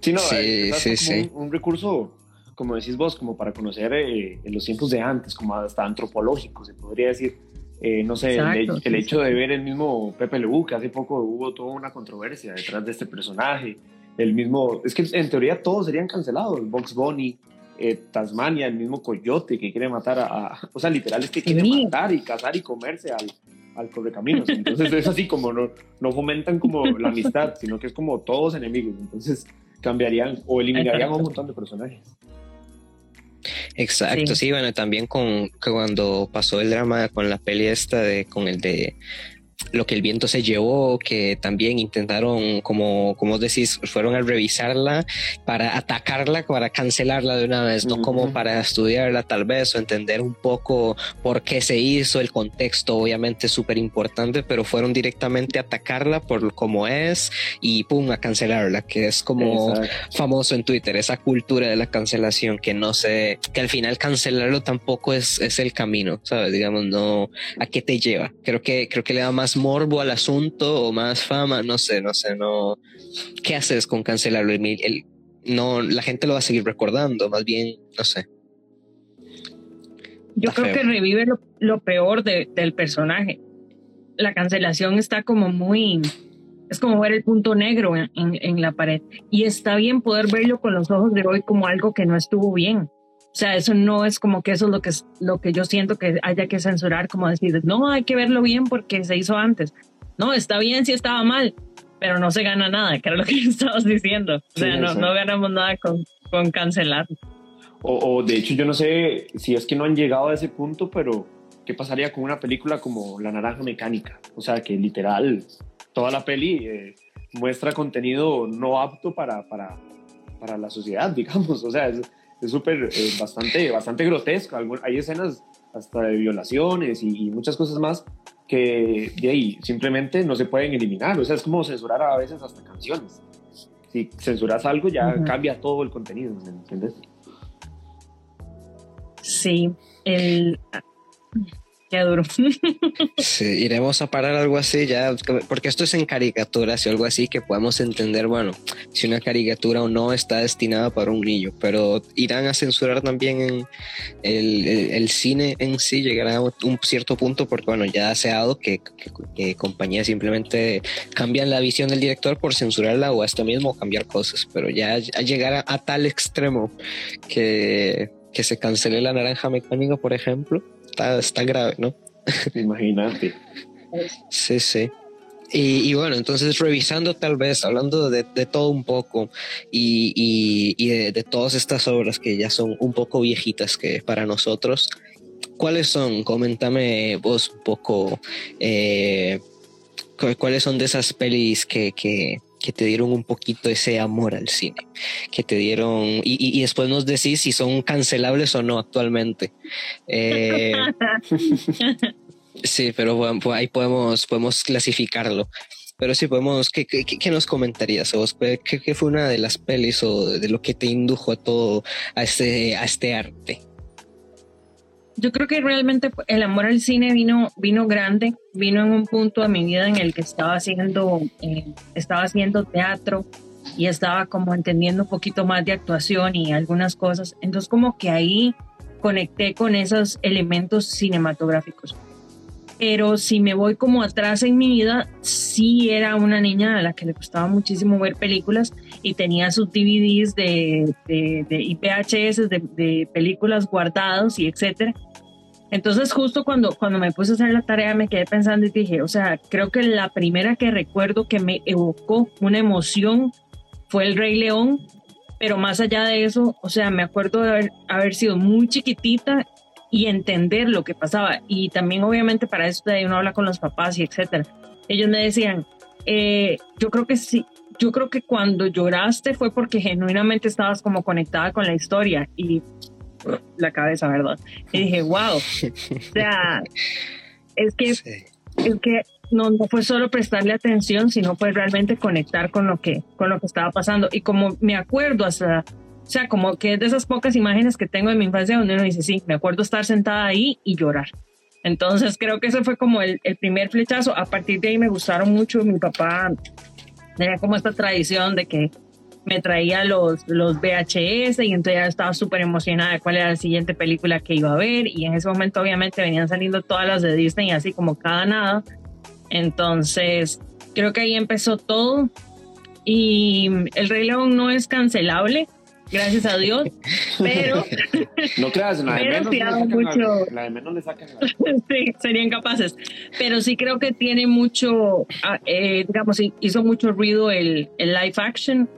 Sí, no, sí, sí, sí. Un, recurso, como decís vos, como para conocer eh, los tiempos de antes, como hasta antropológico, se podría decir eh, no sé, el, hecho de ver el mismo Pepe Lebu, que hace poco hubo toda una controversia detrás de este personaje. El mismo, es que en teoría todos serían cancelados. Box Bunny, eh, Tasmania, el mismo Coyote que quiere matar a, o sea, literal es que quiere matar y cazar y comerse al, al correcaminos. Entonces es así como no, no fomentan como la amistad, sino que es como todos enemigos. Entonces cambiarían o eliminarían a un montón de personajes. Exacto, sí. bueno, también con cuando pasó el drama con la peli esta de con el de lo que el viento se llevó, que también intentaron, como, como decís, fueron a revisarla para atacarla, para cancelarla de una vez, no como para estudiarla tal vez o entender un poco por qué se hizo, el contexto obviamente súper importante, pero fueron directamente a atacarla por cómo es y pum, a cancelarla, que es como famoso en Twitter, esa cultura de la cancelación, que no sé, que al final cancelarlo tampoco es, es el camino, ¿sabes? Digamos, no, ¿a qué te lleva? Creo que, creo que le da más morbo al asunto o más fama, no sé, no sé, no. ¿Qué haces con cancelarlo? El, no, la gente lo va a seguir recordando, más bien, no sé. Yo creo que revive lo, peor del personaje. La cancelación está como muy, es como ver el punto negro en, la pared. Y está bien poder verlo con los ojos de hoy como algo que no estuvo bien. O sea, eso no es como que eso es lo que, lo que yo siento que haya que censurar, como decir, no, hay que verlo bien porque se hizo antes. No, está bien si estaba mal, pero no se gana nada, que era lo que estabas diciendo. O sea, no, no, ganamos nada con, con cancelar. O, o, de hecho, yo no sé si es que no han llegado a ese punto, pero ¿qué pasaría con una película como La Naranja Mecánica? O sea, que literal, toda la peli eh, muestra contenido no apto para, para, para la sociedad, digamos. O sea, es súper, eh, bastante, bastante grotesco. Hay escenas hasta de violaciones y, y muchas cosas más que de ahí simplemente no se pueden eliminar. O sea, es como censurar a veces hasta canciones. Si censuras algo ya cambia todo el contenido, ¿me entiendes? Sí, el, Qué duro. sí, iremos a parar algo así ya, porque esto es en caricaturas y algo así que podemos entender, bueno, si una caricatura o no está destinada para un niño, pero irán a censurar también en el, cine en sí, llegará a un cierto punto, porque bueno, ya se ha dado que, compañías simplemente cambian la visión del director por censurarla o esto mismo cambiar cosas, pero ya llegar a, tal extremo que, que se cancele la naranja mecánica, por ejemplo está, grave, ¿no? Imagínate. sí, sí. Y, bueno, entonces revisando tal vez, hablando de, todo un poco y, de, todas estas obras que ya son un poco viejitas que para nosotros, ¿cuáles son? Coméntame vos un poco, eh, ¿cuáles son de esas pelis que, que, que te dieron un poquito ese amor al cine, que te dieron, y, después nos decís si son cancelables o no actualmente. Eh, sí, pero bueno, pues ahí podemos, podemos clasificarlo. Pero sí, podemos, ¿qué, qué, nos comentarías? ¿Vos? ¿Qué, ¿Qué, fue una de las pelis o de lo que te indujo a todo, a este, a este arte? Yo creo que realmente el amor al cine vino, vino grande, vino en un punto de mi vida en el que estaba haciendo, eh, estaba haciendo teatro y estaba como entendiendo un poquito más de actuación y algunas cosas. Entonces como que ahí conecté con esos elementos cinematográficos. Pero si me voy como atrás en mi vida, sí era una niña a la que le gustaba muchísimo ver películas y tenía sus DVDs de, de, de IPHS, de, de películas guardados y etcétera. Entonces justo cuando, cuando me puse a hacer la tarea me quedé pensando y dije, o sea, creo que la primera que recuerdo que me evocó una emoción fue el Rey León, pero más allá de eso, o sea, me acuerdo de haber, sido muy chiquitita y entender lo que pasaba. Y también obviamente para eso de uno habla con los papás y etcétera. Ellos me decían, eh, yo creo que sí, yo creo que cuando lloraste fue porque genuinamente estabas como conectada con la historia y la cabeza, ¿verdad? Y dije, wow, o sea, es que, es que no, no fue solo prestarle atención, sino fue realmente conectar con lo que, con lo que estaba pasando. Y como me acuerdo hasta, o sea, como que es de esas pocas imágenes que tengo de mi infancia donde uno dice, sí, me acuerdo estar sentada ahí y llorar. Entonces creo que ese fue como el, el primer flechazo. A partir de ahí me gustaron mucho. Mi papá tenía como esta tradición de que me traía los, los VHS y entonces ya estaba súper emocionada de cuál era la siguiente película que iba a ver. Y en ese momento obviamente venían saliendo todas las de Disney así como cada nada. Entonces creo que ahí empezó todo. Y El Rey León no es cancelable, gracias a Dios, pero... no creas, la de, menos, le sacan mucho... la de menos le sacan sí, serían capaces, pero sí creo que tiene mucho, ah, eh, digamos, hizo mucho ruido el, el live action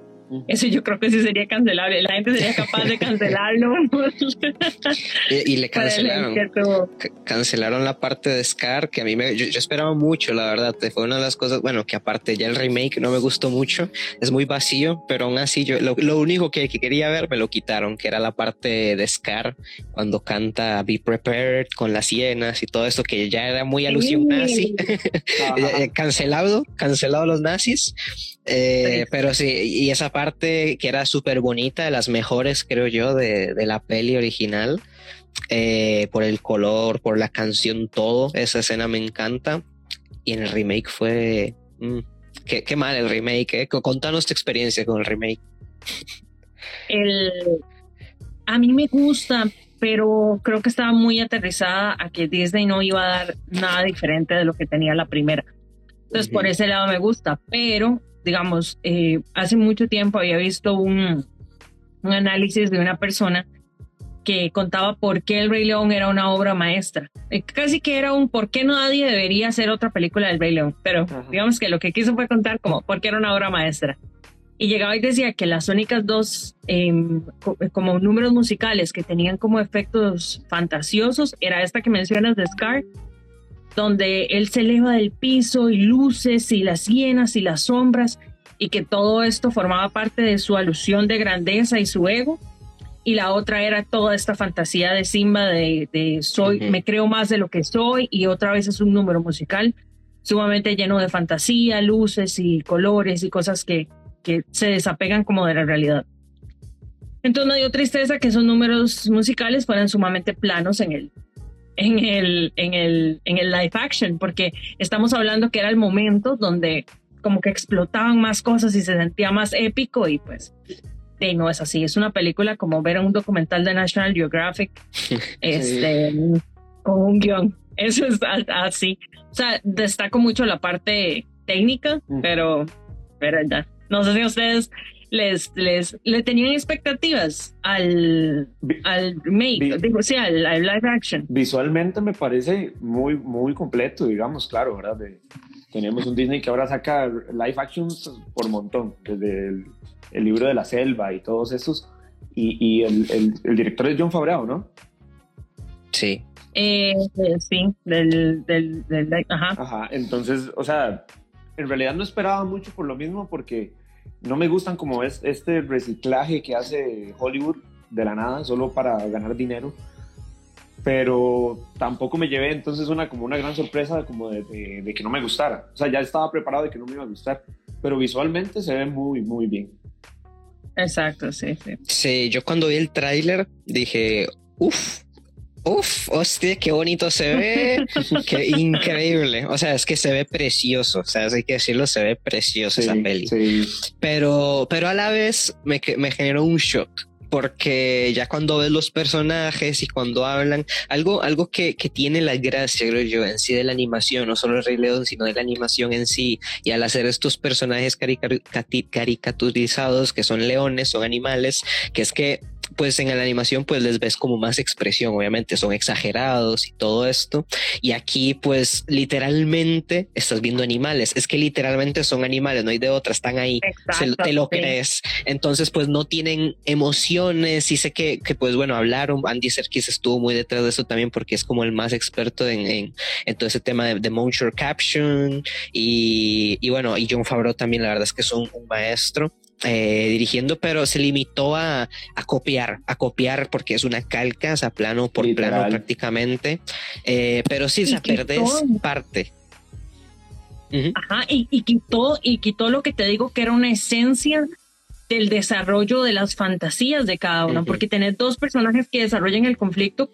eso yo creo que sí sería cancelable. La gente sería capaz de cancelarlo. y, le cancelaron. Cancelaron la parte de Scar, que a mí me, yo, esperaba mucho, la verdad. Fue una de las cosas, bueno, que aparte ya el remake no me gustó mucho. Es muy vacío, pero aún así yo lo, único que, quería ver me lo quitaron, que era la parte de Scar cuando canta Be Prepared con las hienas y todo eso, que ya era muy alusión nazi. Eh, cancelado, cancelado los nazis. Eh, pero sí, y esa parte que era súper bonita, de las mejores, creo yo, de, de la peli original, eh, por el color, por la canción, todo, esa escena me encanta. Y en el remake fue... Mm, qué, qué, mal el remake, ¿eh? Contanos tu experiencia con el remake. El, a mí me gusta, pero creo que estaba muy aterrizada a que Disney no iba a dar nada diferente de lo que tenía la primera. Entonces, por ese lado me gusta, pero digamos, eh, hace mucho tiempo había visto un, un análisis de una persona que contaba por qué El Rey León era una obra maestra. Eh, casi que era un por qué nadie debería hacer otra película del Rey León, pero digamos que lo que quiso fue contar como por qué era una obra maestra. Y llegaba y decía que las únicas dos em, como números musicales que tenían como efectos fantasiosos era esta que mencionas de Scar, donde él se eleva del piso y luces y las hienas y las sombras y que todo esto formaba parte de su alusión de grandeza y su ego y la otra era toda esta fantasía de Simba de, soy, me creo más de lo que soy y otra vez es un número musical sumamente lleno de fantasía, luces y colores y cosas que, que se desapegan como de la realidad. Entonces me dio tristeza que esos números musicales fueran sumamente planos en el, en el, en el, en el live action, porque estamos hablando que era el momento donde como que explotaban más cosas y se sentía más épico y pues y no es así. Es una película como ver un documental de National Geographic este, con un guion. Eso es así. O sea, destaco mucho la parte técnica, mm. pero, pero ya. No sé si ustedes les, les, le tenían expectativas al, al remake, digo, sí, al, live action. Visualmente me parece muy, muy completo, digamos, claro, ¿verdad? tenemos un Disney que ahora saca live actions por montón, desde el el libro de la selva y todos esos. Y, el, director es John Favreau, ¿no? Sí. Eh, sí, del, del, ajá. Ajá, entonces, o sea, en realidad no esperaba mucho por lo mismo porque no me gustan como es este reciclaje que hace Hollywood de la nada, solo para ganar dinero. Pero tampoco me llevé entonces una como una gran sorpresa como de, de que no me gustara. O sea, ya estaba preparado de que no me iba a gustar. Pero visualmente se ve muy, muy bien. Exacto, sí, sí. Sí, yo cuando vi el tráiler dije, uff, uff, hostia, qué bonito se ve, qué increíble. O sea, es que se ve precioso, o sea, hay que decirlo, se ve precioso esa peli. Pero, pero a la vez me, me generó un shock porque ya cuando ves los personajes y cuando hablan, algo, algo que, que, tiene la gracia, creo yo, en sí de la animación, no solo el Rey León, sino de la animación en sí, y al hacer estos personajes caricaturizados, que son leones, son animales, que es que pues en la animación pues les ves como más expresión, obviamente son exagerados y todo esto. Y aquí pues literalmente estás viendo animales, es que literalmente son animales, no hay de otra, están ahí, te lo crees. Entonces pues no tienen emociones y sé que, que pues bueno, hablaron, Andy Serkis estuvo muy detrás de eso también porque es como el más experto en, en, todo ese tema de, de motion caption y, y, bueno, y John Favreau también la verdad es que es un maestro. Eh, dirigiendo, pero se limitó a, a, copiar, a copiar porque es una calca, o sea, plano por plano prácticamente. Eh, pero sí, se pierde parte. Ajá, y, y, quitó, y quitó lo que te digo que era una esencia del desarrollo de las fantasías de cada uno, porque tener dos personajes que desarrollan el conflicto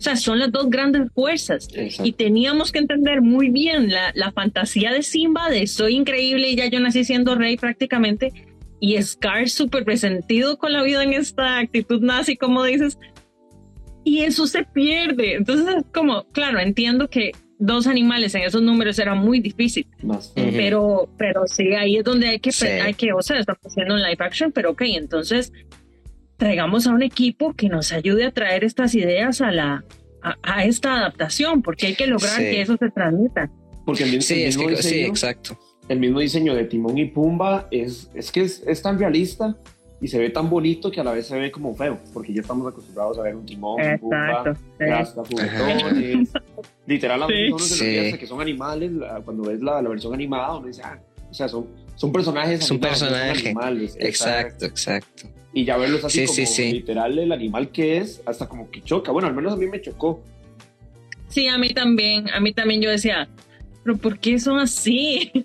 o sea, son las dos grandes fuerzas. Y teníamos que entender muy bien la, la, fantasía de Simba, de soy increíble y ya yo nací siendo rey prácticamente, y Scar súper resentido con la vida en esta actitud nazi, como dices, y eso se pierde. Entonces, es como, claro, entiendo que dos animales en esos números era muy difícil, pero, pero sí, ahí es donde hay que, hay que, o sea, estamos haciendo un live action, pero ok, entonces traigamos a un equipo que nos ayude a traer estas ideas a la a, esta adaptación, porque hay que lograr que eso se transmita. Porque sí, es que, sí, exacto el mismo diseño de Timón y Pumba es, es que es, es, tan realista y se ve tan bonito que a la vez se ve como feo, porque ya estamos acostumbrados a ver un Timón, y Pumba, hasta juguetones. Literal, sí. que son animales, cuando ves la, la versión animada, uno dice, ah, o sea, son, son personajes son personajes animales. Exacto, exacto. Y ya verlos así como literal el animal que es, hasta como que choca. Bueno, al menos a mí me chocó. Sí, a mí también, a mí también yo decía, pero ¿por qué son así?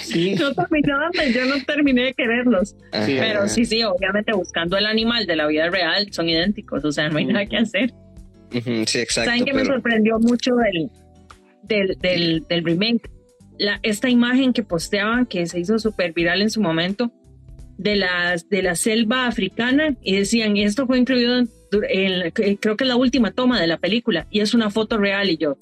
Sí. yo, no terminé de quererlos. Pero sí, sí, obviamente buscando el animal de la vida real son idénticos, o sea, no hay nada que hacer. Sí, exacto. ¿Saben que me sorprendió mucho del, del, del, del remake? La, esta imagen que posteaban, que se hizo súper viral en su momento, de, las, de la selva africana, y decían, y esto fue incluido en, en, creo que es la última toma de la película, y es una foto real, y yo,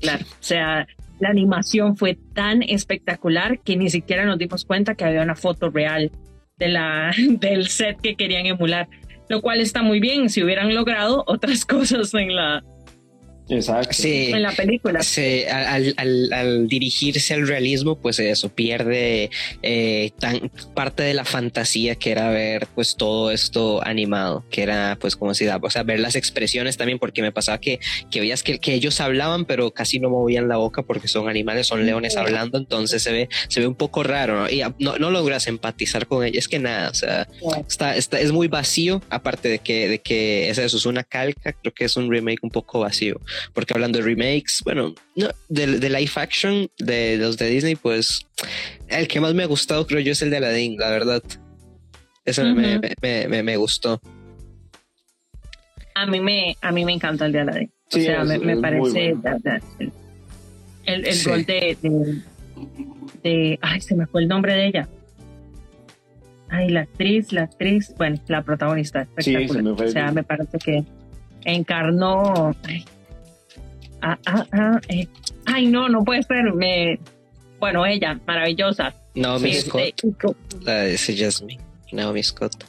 claro, o sea, la animación fue tan espectacular que ni siquiera nos dimos cuenta que había una foto real de la, del set que querían emular. lo cual está muy bien si hubieran logrado otras cosas en la, Exacto. Sí, en la película. Sí, al, al- al dirigirse al realismo, pues eso pierde eh, tan, parte de la fantasía que era ver pues todo esto animado, que era pues como si, o sea, ver las expresiones también, porque me pasaba que, que veías que, que ellos hablaban, pero casi no movían la boca porque son animales, son leones hablando, entonces se ve, se ve un poco raro, ¿no? Y no, no logras empatizar con ellos, es que nada, o sea, está, está, es muy vacío, aparte de que, de que es eso, es una calca, creo que es un remake un poco vacío porque hablando de remakes, bueno, no, de, de live action de, los de Disney, pues el que más me ha gustado creo yo es el de Aladdin, la verdad. Ese me, Ujú. me, me, me- me gustó. A mí me, a mí me encanta el de Aladdin. O Sí, sea, es- me, es parece bueno. el, el, el Sí. gol de, de, de- Ay, se me fue el nombre de ella. Ay, la actriz, la actriz, bueno, la protagonista. Sí, espectacular. se me fue O sea, me parece que encarnó. Ay, ah, ah, ah, eh, ay, no, no puede ser. Me, bueno, ella, maravillosa. Naomi Este, Scott, la de ese Jasmine. Naomi Scott.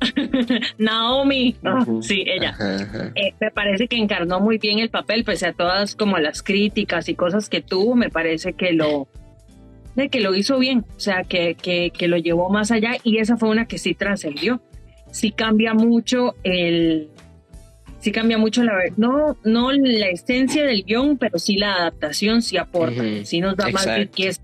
Naomi, sí, ella. Ajá, ajá. Eh, me parece que encarnó muy bien el papel, pese a todas como las críticas y cosas que tuvo, me parece que lo de que lo hizo bien, o sea, que, que, que lo llevó más allá y esa fue una que sí trascendió. Sí cambia mucho el sí cambia mucho la no no la esencia del guion, pero sí la adaptación sí aporta, Ujú. sí nos da más Exacto. riqueza,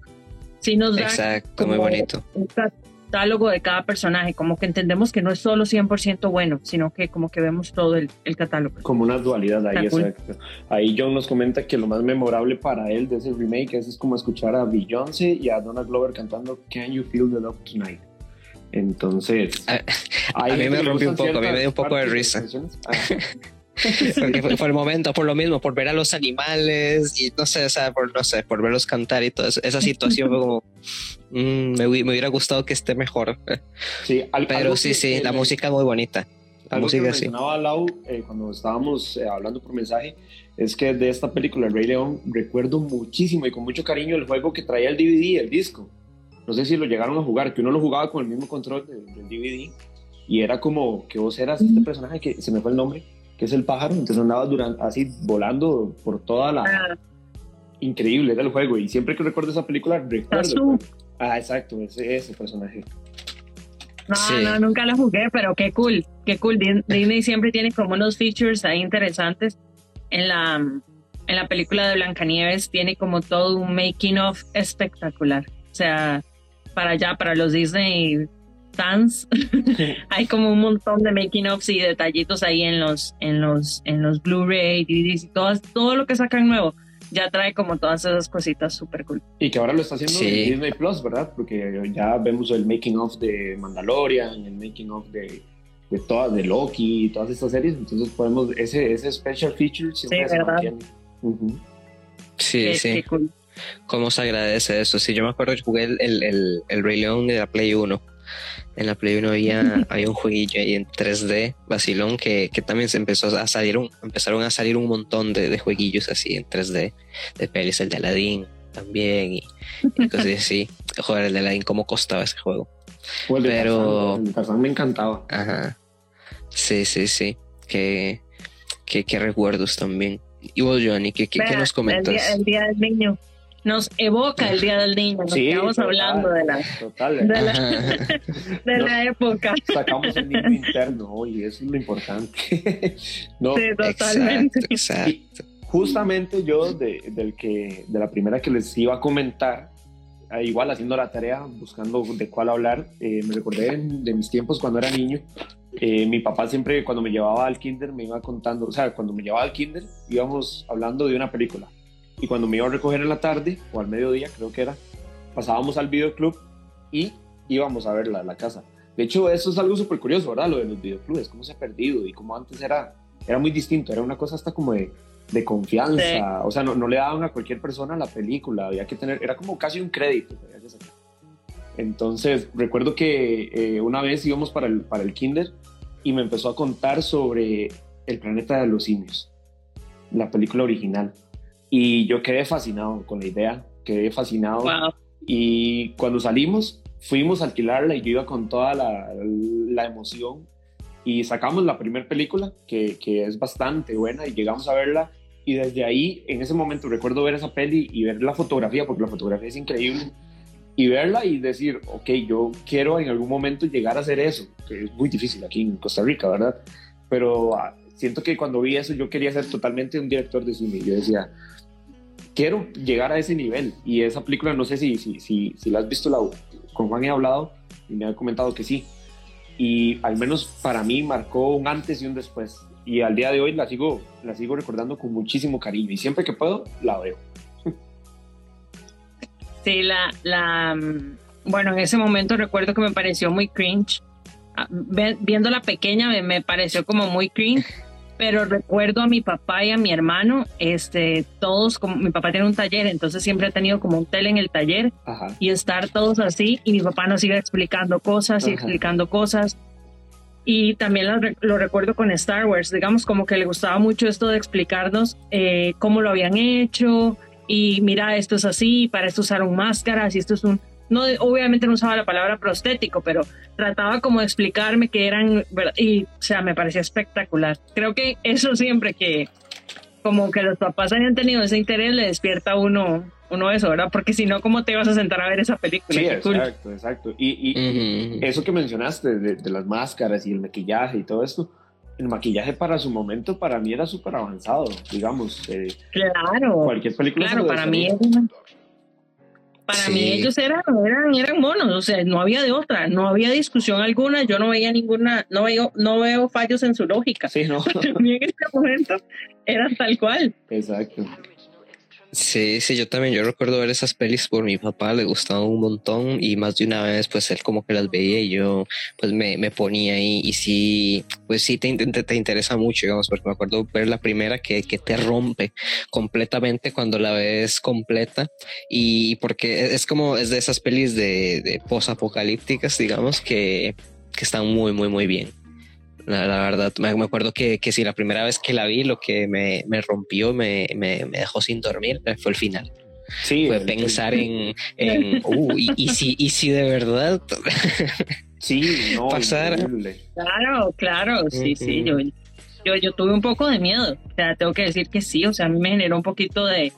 sí nos da Exacto, muy como bonito. un catálogo de cada personaje, como que entendemos que no es solo 100% bueno, sino que como que vemos todo el, el catálogo. Como una dualidad ahí, exacto. Ahí John nos comenta que lo más memorable para él de ese remake es, es como escuchar a Beyoncé y a Donald Glover cantando Can You Feel the Love Tonight. Entonces, A- mí me que rompió un poco, a mí me dio un poco de risa. Ah, Porque fue, fue el momento, por lo mismo, por ver a los animales y no sé, o sea, por, no sé, por verlos cantar y todo eso. Esa situación fue como, mm, me, me hubiera gustado que esté mejor. sí, al- Pero sí, que- sí, que la le- música muy bonita. La Algo que música sí. mencionaba Lau eh, cuando estábamos eh, hablando por mensaje es que de esta película, El Rey León, recuerdo muchísimo y con mucho cariño el juego que traía el DVD, el disco. No sé si lo llegaron a jugar, que uno lo jugaba con el mismo control del, del DVD y era como que vos eras este personaje que se me fue el nombre, que es el pájaro, entonces andabas durante, así volando por toda la... Ah, Increíble era el juego y siempre que recuerdo esa película recuerdo... Ah, exacto, ese, ese personaje. No, Sí. no, nunca la jugué, pero qué cool, qué cool. Disney siempre tiene como unos features ahí interesantes. En la, en la película de Blancanieves tiene como todo un making of espectacular. O sea, para allá, para los Disney fans, hay como un montón de making ofs y detallitos ahí en los, en los, en los Blu-ray, DVDs y todo, todo lo que sacan nuevo. Ya trae como todas esas cositas súper cool. Y que ahora lo está haciendo Sí. Disney Plus, ¿verdad? Porque ya vemos el making of de Mandalorian, el making of de, de todas, de Loki y todas estas series. Entonces podemos, ese, ese special feature siempre Sí, se ¿verdad? mantiene. Ujú. Sí, Qué- sí. qué cool. ¿Cómo se agradece eso? Sí, yo me acuerdo que jugué el, el, el, el Rey León de la Play 1. En la Play 1 había, había un jueguillo ahí en 3D, vacilón, que, que también se empezó a salir, un, empezaron a salir un montón de, de jueguillos así en 3D, de pelis, el de Aladdin también, y, y cosas así. Joder, el de Aladdin, ¿cómo costaba ese juego? Pero- Tarzán, el de Tarzán me encantaba. Ajá. Sí, sí, sí. Qué, qué, qué recuerdos también. Y vos, Johnny, ¿qué, qué, nos comentas? El día, el Día del Niño. Nos evoca el Día del Niño. Nos Sí, quedamos total, hablando de la, Total. de la, de la época. Sacamos el niño interno y eso es lo importante. no, Sí, totalmente. Exacto, exacto. justamente yo de, del que, de la primera que les iba a comentar, ah, igual haciendo la tarea, buscando de cuál hablar, eh, me recordé de mis tiempos cuando era niño. Eh, mi papá siempre cuando me llevaba al kinder me iba contando, o sea, cuando me llevaba al kinder íbamos hablando de una película. Y cuando me iba a recoger en la tarde, o al mediodía creo que era, pasábamos al videoclub y íbamos a verla a la casa. De hecho, eso es algo súper curioso, ¿verdad? Lo de los videoclubes, cómo se ha perdido y cómo antes era, era muy distinto, era una cosa hasta como de, de confianza, Sí. o sea, no, no le daban a cualquier persona la película, había que tener, era como casi un crédito. Entonces, recuerdo que eh, una vez íbamos para el, para el kinder y me empezó a contar sobre El planeta de los simios, la película original. Y yo quedé fascinado con la idea, quedé fascinado. Wow. Y cuando salimos, fuimos a alquilarla y yo iba con toda la, la emoción y sacamos la primera película, que, que, es bastante buena, y llegamos a verla. Y desde ahí, en ese momento, recuerdo ver esa peli y ver la fotografía, porque la fotografía es increíble, y verla y decir, ok, yo quiero en algún momento llegar a hacer eso, que es muy difícil aquí en Costa Rica, ¿verdad? Pero ah, siento que cuando vi eso, yo quería ser totalmente un director de cine. Yo decía, quiero llegar a ese nivel. Y esa película, no sé si, si, si, si la has visto, la, con Juan he hablado y me ha comentado que sí. Y al menos para mí marcó un antes y un después. Y al día de hoy la sigo, la sigo recordando con muchísimo cariño. Y siempre que puedo, la veo. Sí, la, la, mm, bueno, en ese momento recuerdo que me pareció muy cringe. Ah, viendo la pequeña me, me pareció como muy cringe pero recuerdo a mi papá y a mi hermano, este, todos, como mi papá tiene un taller, entonces siempre ha tenido como un tele en el taller y estar todos así y mi papá nos iba explicando cosas y explicando cosas. Y también lo, recuerdo con Star Wars, digamos como que le gustaba mucho esto de explicarnos eh, cómo lo habían hecho y mira, esto es así, para esto usaron máscaras y esto es un no, obviamente no usaba la palabra prostético, pero trataba como de explicarme que eran, y o sea, me parecía espectacular. Creo que eso siempre que como que los papás hayan tenido ese interés le despierta a uno uno eso, ¿verdad? Porque si no, ¿cómo te vas a sentar a ver esa película? Sí, exacto, exacto. Y, eso que mencionaste de, las máscaras y el maquillaje y todo esto, el maquillaje para su momento para mí era súper avanzado, digamos. Eh, claro. Cualquier película. Claro, para mí para mí ellos eran, eran, eran monos, o sea, no había de otra, no había discusión alguna, yo no veía ninguna, no veo, no veo fallos en su lógica. Sí, no. en este momento eran tal cual. Exacto. Sí, sí, yo también, yo recuerdo ver esas pelis por mi papá, le gustaban un montón y más de una vez pues él como que las veía y yo pues me, me ponía ahí y sí, pues sí te, te, te, interesa mucho, digamos, porque me acuerdo ver la primera que, que te rompe completamente cuando la ves completa y porque es como, es de esas pelis de, de post-apocalípticas, digamos, que, que están muy, muy, muy bien. La, verdad, me, acuerdo que, que si la primera vez que la vi, lo que me, me rompió, me, me, me, dejó sin dormir, fue el final. Sí, fue pensar en, en uh, y, y, si, y si de verdad sí, no, pasar. Claro, claro, sí, sí, yo, yo, yo tuve un poco de miedo, o sea, tengo que decir que sí, o sea, a mí me generó un poquito de,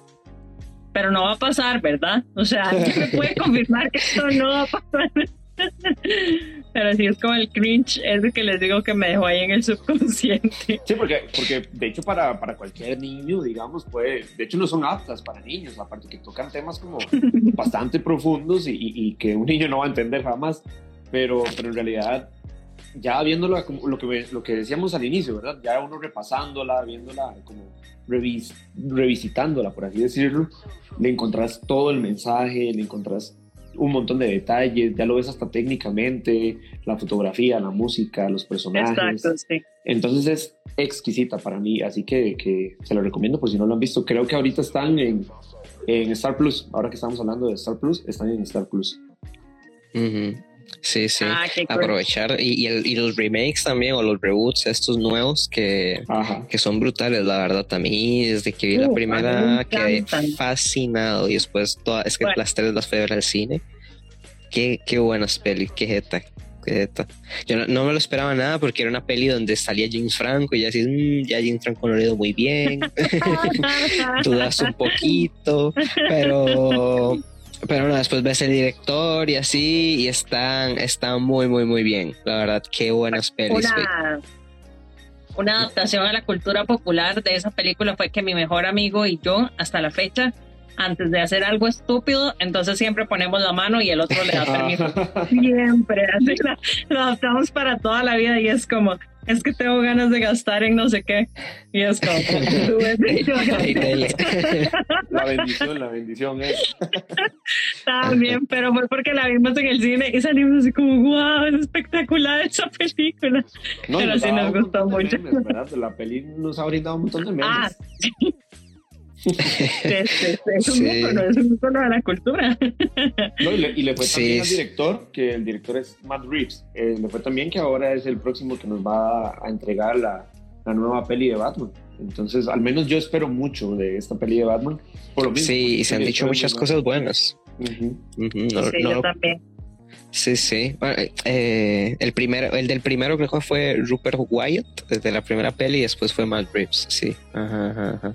pero no va a pasar, ¿verdad? O sea, me puede confirmar que esto no va a pasar? Pero sí es como el cringe, es que les digo que me dejó ahí en el subconsciente. Sí, porque, porque de hecho para, para cualquier niño, digamos, puede, de hecho no son aptas para niños, aparte que tocan temas como bastante profundos y, y, que un niño no va a entender jamás, pero, pero en realidad ya viéndola, lo que, lo que decíamos al inicio, ¿verdad? Ya uno repasándola, viéndola, como revis, revisitándola, por así decirlo, le encontrás todo el mensaje, le encontrás un montón de detalles, ya lo ves hasta técnicamente, la fotografía, la música, los personajes. Exacto, sí. Entonces es exquisita para mí, así que, que, se lo recomiendo por si no lo han visto. Creo que ahorita están en, en Star Plus, ahora que estamos hablando de Star Plus, están en Star Plus. Sí, sí. Ah, Aprovechar y, y, los remakes también o los reboots, estos nuevos que, que son brutales, la verdad. A mí, desde que vi la primera, quedé fascinado y después todas, es que las tres las fui a ver al cine. Qué, qué buenas pelis, qué jeta. Yo no, me lo esperaba nada porque era una peli donde salía James Franco y ya decís, mmm, ya James Franco no le dio muy bien. Dudas un poquito, pero pero no, después ves el director y así, y están, están muy, muy, muy bien. La verdad, qué buenas pelis. Una, una adaptación a la cultura popular de esa película fue que mi mejor amigo y yo, hasta la fecha, antes de hacer algo estúpido, entonces siempre ponemos la mano y el otro le da permiso. siempre, así la, adaptamos para toda la vida y es como, es que tengo ganas de gastar en no sé qué. Y es como, la bendición, la bendición es. También, pero fue porque la vimos en el cine y salimos así como, wow, es espectacular esa película. pero sí nos gustó mucho. La peli nos ha brindado un montón de memes. Ah, es, un icono, es un icono de la cultura. No, y, le, fue también al director, que el director es Matt Reeves. Eh, le fue también que ahora es el próximo que nos va a entregar la, la, nueva peli de Batman. Entonces, al menos yo espero mucho de esta peli de Batman. Por lo mismo, sí, y se han dicho muchas cosas buenas. sí, yo también. Sí, sí. Eh, el, primero, el del primero creo que fue Rupert Wyatt, desde la primera peli, y después fue Matt Reeves, sí. Ajá, ajá,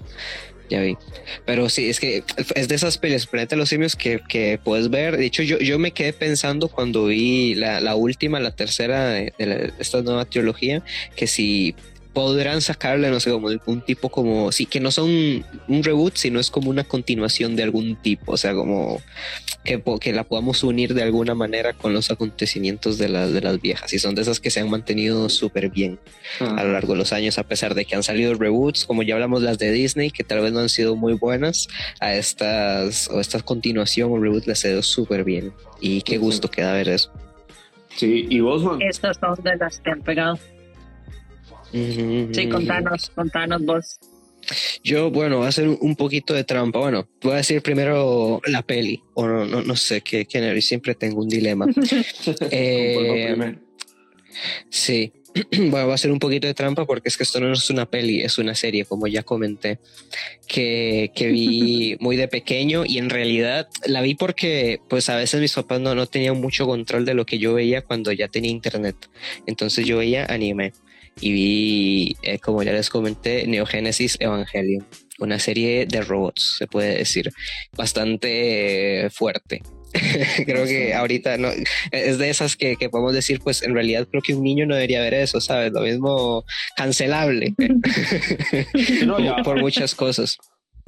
Ya vi. Pero sí, es que es de esas pelis, Planeta de los Simios, que, que, puedes ver. De hecho, yo, yo me quedé pensando cuando vi la, la última, la tercera de, de esta nueva trilogía, que si podrán sacarle, no sé, como un tipo como, sí, que no son un reboot, sino es como una continuación de algún tipo, o sea, como que, que la podamos unir de alguna manera con los acontecimientos de, las de las viejas, y son de esas que se han mantenido súper bien a lo largo de los años, a pesar de que han salido reboots, como ya hablamos las de Disney, que tal vez no han sido muy buenas, a estas, o esta continuación o reboot les ha ido súper bien, y qué gusto queda ver eso. Sí, y vos, Juan. Estas son de las que han pegado. Sí, contanos, contanos vos. Yo, bueno, voy a hacer un poquito de trampa. Bueno, voy a decir primero la peli, o no, no, no sé, qué siempre tengo un dilema. eh, sí, bueno, va a ser un poquito de trampa porque es que esto no es una peli, es una serie, como ya comenté, que, que vi muy de pequeño y en realidad la vi porque pues a veces mis papás no, no tenían mucho control de lo que yo veía cuando ya tenía internet. Entonces yo veía anime y vi, eh, como ya les comenté, Neogénesis Evangelion, una serie de robots, se puede decir, bastante fuerte. creo que ahorita no es de esas que, que, podemos decir, pues en realidad creo que un niño no debería ver eso, ¿sabes? Lo mismo cancelable por muchas cosas.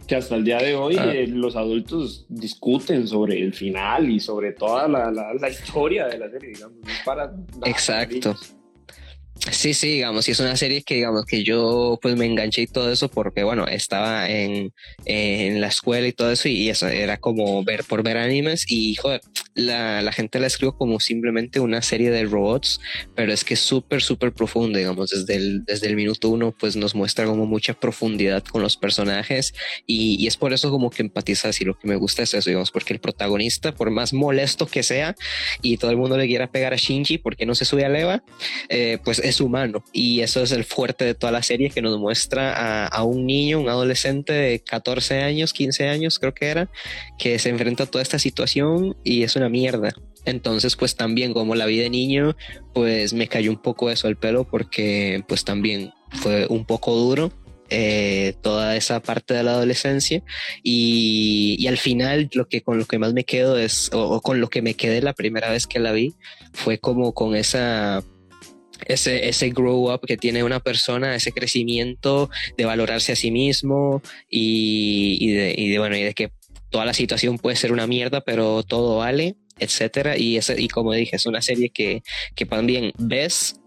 Que hasta el día de hoy ah. eh, los adultos discuten sobre el final y sobre toda la, la, la historia de la serie, digamos. Para Exacto. Sí, sí, digamos, y es una serie que, digamos, que yo pues me enganché y todo eso porque, bueno, estaba en, en la escuela y todo eso y, eso era como ver por ver animes y, joder, la, la gente la escribo como simplemente una serie de robots, pero es que es súper, súper profundo, digamos, desde el, desde el minuto uno pues nos muestra como mucha profundidad con los personajes y, y es por eso como que empatizas y lo que me gusta es eso, digamos, porque el protagonista, por más molesto que sea y todo el mundo le quiera pegar a Shinji porque no se sube a Leva, eh, pues es humano y eso es el fuerte de toda la serie que nos muestra a, un niño, un adolescente de 14 años, 15 años creo que era, que se enfrenta a toda esta situación y es una mierda. Entonces, pues también como la vida de niño, pues me cayó un poco eso al pelo porque pues también fue un poco duro eh, toda esa parte de la adolescencia y, al final lo que con lo que más me quedo es o, con lo que me quedé la primera vez que la vi fue como con esa ese, ese grow up que tiene una persona, ese crecimiento de valorarse a sí mismo y, de, y de, bueno, y de que toda la situación puede ser una mierda, pero todo vale, etcétera. Y, ese, y como dije, es una serie que, que también ves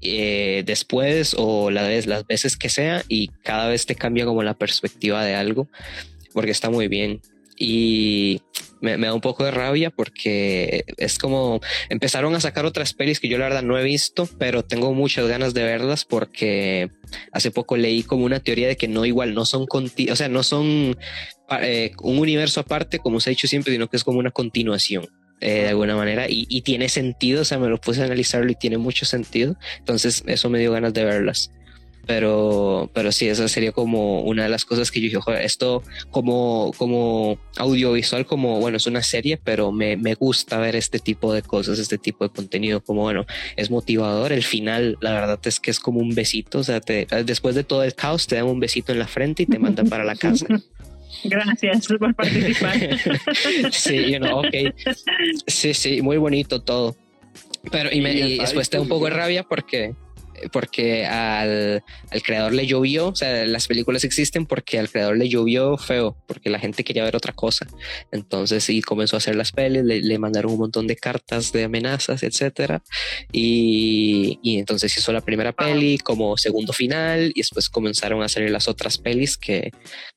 eh, después o la vez, las veces que sea y cada vez te cambia como la perspectiva de algo, porque está muy bien. Y me, da un poco de rabia porque es como empezaron a sacar otras pelis que yo la verdad no he visto, pero tengo muchas ganas de verlas porque hace poco leí como una teoría de que no igual no son o sea, no son eh, un universo aparte como se ha dicho siempre, sino que es como una continuación. Eh, de alguna manera y, y, tiene sentido, o sea, me lo puse a analizarlo y tiene mucho sentido, entonces eso me dio ganas de verlas pero, pero sí, esa sería como una de las cosas que yo dije, joder, esto como, como audiovisual, como, bueno, es una serie, pero me, me, gusta ver este tipo de cosas, este tipo de contenido, como, bueno, es motivador, el final, la verdad es que es como un besito, o sea, te, después de todo el caos, te dan un besito en la frente y te mandan para la casa. Gracias por participar. sí, you know, ok. Sí, sí, muy bonito todo. Pero y, me, y después te da un poco de rabia porque porque al, al, creador le llovió, o sea, las películas existen porque al creador le llovió feo, porque la gente quería ver otra cosa. Entonces sí comenzó a hacer las pelis, le, le mandaron un montón de cartas de amenazas, etcétera. Y, y, entonces hizo la primera peli como segundo final y después comenzaron a hacer las otras pelis que,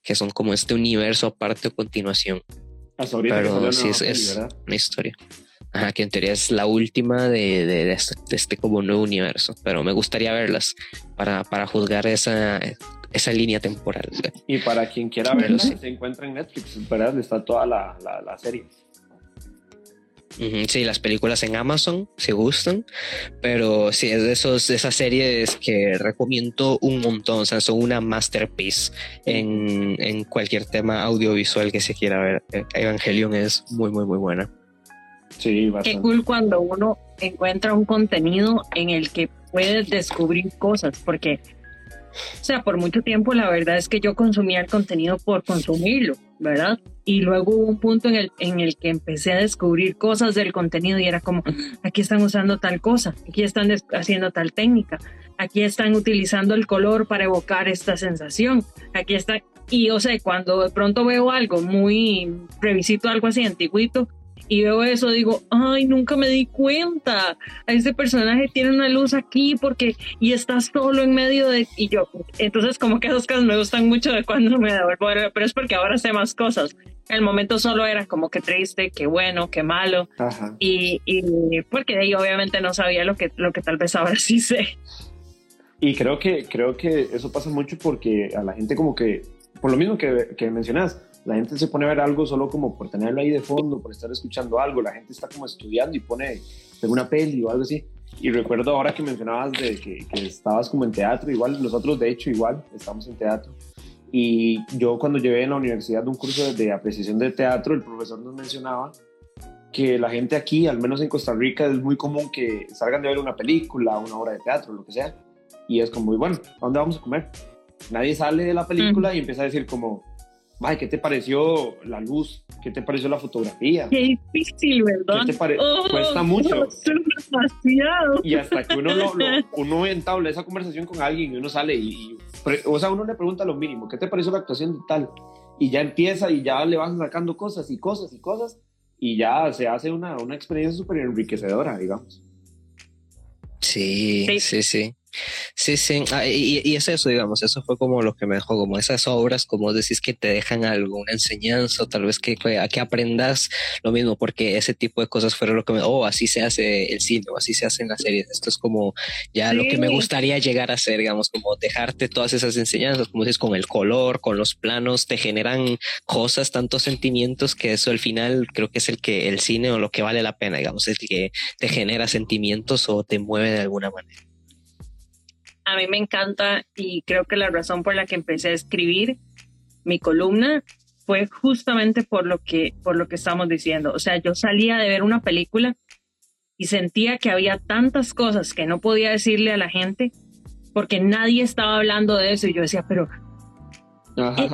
que son como este universo aparte o continuación. Pero sí es, es una historia. Ajá, que en teoría es la última de, de, de, este, de, este, como nuevo universo, pero me gustaría verlas para, para juzgar esa, esa línea temporal. Y para quien quiera verla, sí. se encuentra en Netflix, ¿verdad? Está toda la, la, la serie. Sí, las películas en Amazon, si gustan, pero sí, es de, esos, de esas series que recomiendo un montón, o sea, son una masterpiece en, en cualquier tema audiovisual que se quiera ver. Evangelion es muy, muy, muy buena. Sí, bastante. Qué cool cuando uno encuentra un contenido en el que puedes descubrir cosas, porque, o sea, por mucho tiempo la verdad es que yo consumía el contenido por consumirlo, ¿verdad? Y luego hubo un punto en el, en el que empecé a descubrir cosas del contenido y era como, aquí están usando tal cosa, aquí están haciendo tal técnica, aquí están utilizando el color para evocar esta sensación, aquí está, y o sea, cuando de pronto veo algo muy, revisito algo así antiguito, y veo eso, digo, ay, nunca me di cuenta. A ese personaje tiene una luz aquí porque y está solo en medio de y yo. Entonces, como que esas cosas me gustan mucho de cuando me devuelvo, pero es porque ahora sé más cosas. El momento solo era como que triste, que bueno, que malo. Y, y porque ahí obviamente no sabía lo que, lo que tal vez ahora sí sé. Y creo que, creo que eso pasa mucho porque a la gente como que, por lo mismo que, que mencionas, la gente se pone a ver algo solo como por tenerlo ahí de fondo, por estar escuchando algo, la gente está como estudiando y pone una peli o algo así. Y recuerdo ahora que mencionabas de que, estabas como en teatro, igual nosotros de hecho igual estamos en teatro. Y yo cuando llevé en la universidad un curso de, apreciación de teatro, el profesor nos mencionaba que la gente aquí, al menos en Costa Rica, es muy común que salgan de ver una película, una obra de teatro, lo que sea. Y es como muy bueno, ¿a dónde vamos a comer? Nadie sale de la película y empieza a decir como, Ay, ¿qué te pareció la luz? ¿Qué te pareció la fotografía? Qué difícil, ¿verdad? ¿Qué te oh, Cuesta mucho. Demasiado. Y hasta que uno, lo, uno entabla esa conversación con alguien y uno sale y, o sea, uno le pregunta lo mínimo, ¿qué te pareció la actuación de tal? Y ya empieza y ya le van sacando cosas y cosas y cosas y ya se hace una, una experiencia súper enriquecedora, digamos. Sí, sí, sí. Sí, sí, ah, y, es eso, digamos, eso fue como lo que me dejó, como esas obras, como decís, que te dejan algo, una enseñanza, o tal vez que, a que aprendas lo mismo, porque ese tipo de cosas fueron lo que me, oh, así se hace el cine, o así se hacen las series, esto es como ya lo que me gustaría llegar a hacer, digamos, como dejarte todas esas enseñanzas, como dices, con el color, con los planos, te generan cosas, tantos sentimientos, que eso al final creo que es el que el cine o lo que vale la pena, digamos, es el que te genera sentimientos o te mueve de alguna manera a mí me encanta y creo que la razón por la que empecé a escribir mi columna fue justamente por lo que por lo que estamos diciendo. O sea, yo salía de ver una película y sentía que había tantas cosas que no podía decirle a la gente porque nadie estaba hablando de eso y yo decía, pero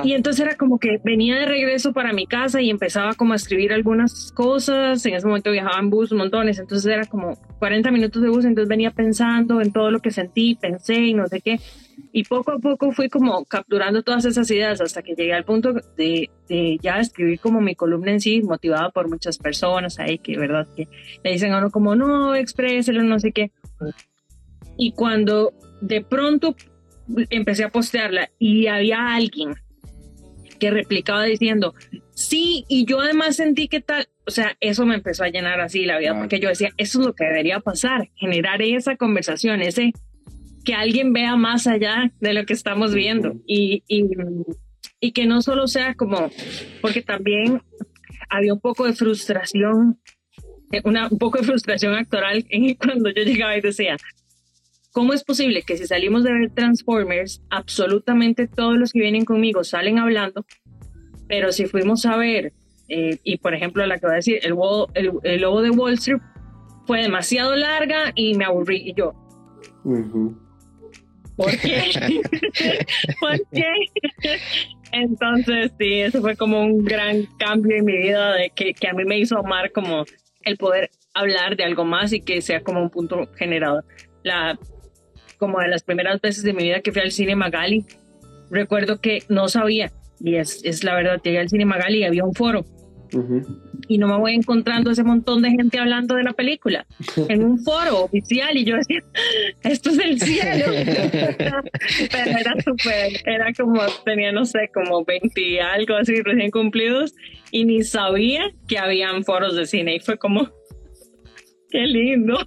y, entonces era como que venía de regreso para mi casa y empezaba como a escribir algunas cosas. En ese momento viajaba en bus montones, entonces era como 40 minutos de bus, entonces venía pensando en todo lo que sentí, pensé y no sé qué. Y poco a poco fui como capturando todas esas ideas hasta que llegué al punto de, de ya escribir como mi columna en sí, motivada por muchas personas ahí que, ¿verdad? Que le dicen a uno como, no, expréselo, no sé qué. Y cuando de pronto empecé a postearla y había alguien que replicaba diciendo, sí, y yo además sentí que tal, o sea, eso me empezó a llenar así la vida, porque yo decía, eso es lo que debería pasar, generar esa conversación, ese que alguien vea más allá de lo que estamos viendo y, y, y que no solo sea como, porque también había un poco de frustración, eh, una, un poco de frustración actoral en cuando yo llegaba y decía, ¿Cómo es posible que si salimos de ver Transformers, absolutamente todos los que vienen conmigo salen hablando, pero si fuimos a ver, eh, y por ejemplo la que voy a decir, el, el, lobo de Wall Street fue demasiado larga y me aburrí y yo. ¿Por qué? ¿Por qué? Entonces, sí, eso fue como un gran cambio en mi vida de que, que a mí me hizo amar como el poder hablar de algo más y que sea como un punto generador. La como de las primeras veces de mi vida que fui al cine Magali, recuerdo que no sabía, y es, es la verdad, llegué al cine Magali y había un foro. Y no me voy encontrando ese montón de gente hablando de la película en un foro oficial y yo decía, esto es el cielo. Pero era súper, era como, tenía no sé, como 20 y algo así recién cumplidos y ni sabía que habían foros de cine y fue como, Qué lindo.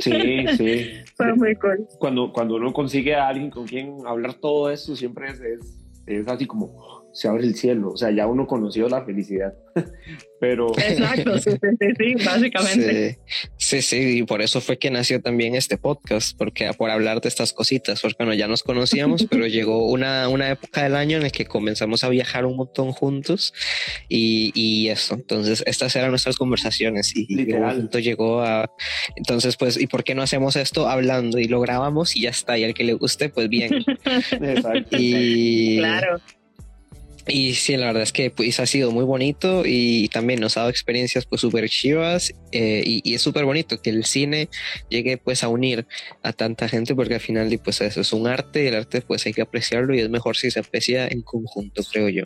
Sí, sí. Cuando, cuando uno consigue a alguien con quien hablar todo eso, siempre es, es, así como se abre el cielo. O sea, ya uno conoció la felicidad. Pero. Exacto, sí, sí, sí, básicamente. Sí, sí, y por eso fue que nació también este podcast, porque por hablar de estas cositas, porque bueno, ya nos conocíamos, pero llegó una, una época del año en la que comenzamos a viajar un montón juntos y, y eso, entonces estas eran nuestras conversaciones y Literal. llegó a, entonces pues, ¿y por qué no hacemos esto hablando y lo grabamos y ya está, y al que le guste, pues bien. Exacto. y, Claro. Y sí, la verdad es que pues ha sido muy bonito y también nos ha dado experiencias pues súper chivas eh, y, y es súper bonito que el cine llegue pues a unir a tanta gente porque al final pues eso es un arte y el arte pues hay que apreciarlo y es mejor si se aprecia en conjunto, creo yo.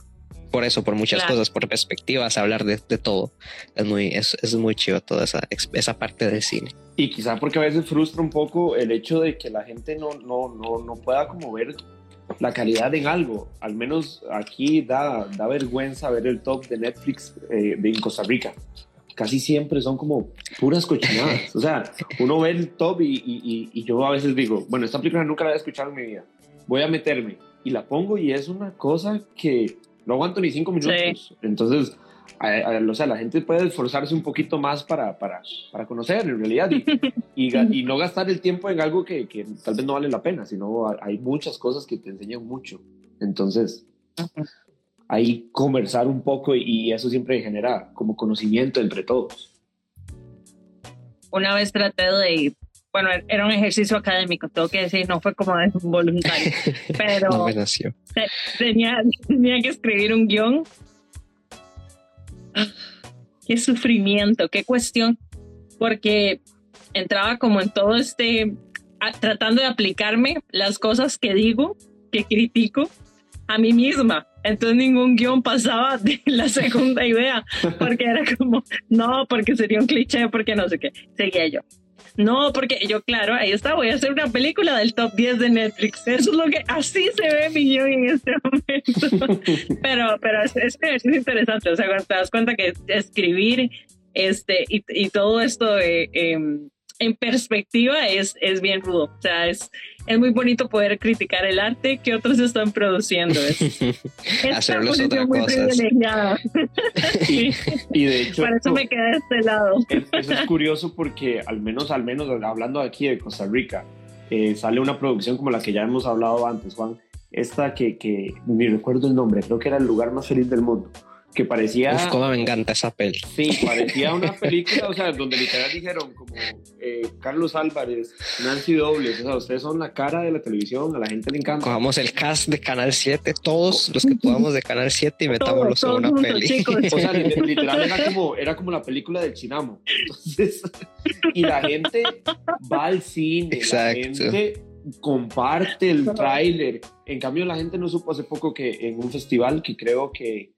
Por eso, por muchas Claro. cosas, por perspectivas, hablar de, de todo. Es muy, es, es muy chivo toda esa, esa parte del cine. Y quizá porque a veces frustra un poco el hecho de que la gente no, no, no, no pueda como ver la calidad en algo. Al menos aquí da, da vergüenza ver el top de Netflix eh, de en Costa Rica. Casi siempre son como puras cochinadas. O sea, uno ve el top y, y- y- yo a veces digo, bueno, esta película nunca la había escuchado en mi vida. Voy a meterme y la pongo y es una cosa que no aguanto ni cinco minutos. Entonces, a- a- o sea, la gente puede esforzarse un poquito más para, para, para conocer en realidad y, y, y no gastar el tiempo en algo que, que tal vez no vale la pena, sino a- hay muchas cosas que te enseñan mucho. Entonces, ahí conversar un poco y, y eso siempre genera como conocimiento entre todos. Una vez traté de, bueno, era un ejercicio académico, tengo que decir, no fue como de voluntario, pero No me nació. tenía, tenía que escribir un guion. Qué sufrimiento, qué cuestión, porque entraba como en todo este, tratando de aplicarme las cosas que digo, que critico a mí misma. Entonces ningún guion pasaba de la segunda idea, porque era como, no, porque sería un cliché, porque no sé qué. Seguía yo. No, porque yo, claro, ahí está, voy a hacer una película del top 10 de Netflix. Eso es lo que, así se ve mi guion en este momento. pero, pero es, es, es interesante, o sea, cuando te das cuenta que escribir este, y, y todo esto eh, em, en perspectiva es, es bien rudo. O sea, es, es muy bonito poder criticar el arte que otros están produciendo. Es, es una Hacerlo es posición otra muy cosa. privilegiada. Sí, Y de hecho, Por eso me quedé de este lado. es- eso es curioso porque al menos, al menos hablando aquí de Costa Rica, eh, sale una producción como la que ya hemos hablado antes, Juan. Esta que, que ni recuerdo el nombre, creo que era el lugar más feliz del mundo. Que parecía. Uf, cómo me encanta esa peli. Sí, parecía una película, o sea, donde literal dijeron como eh, Carlos Álvarez, Nancy Dobles, o sea, ustedes son la cara de la televisión, a la gente le encanta. Cojamos el cast de Canal 7, todos los que podamos de Canal 7 y metámoslos en una peli. chicos. O sea, li- literal era como, era como la película del Chinamo. Entonces, y la gente va al cine, Exacto. la gente comparte el tráiler. En cambio, la gente no supo hace poco que en un festival que creo que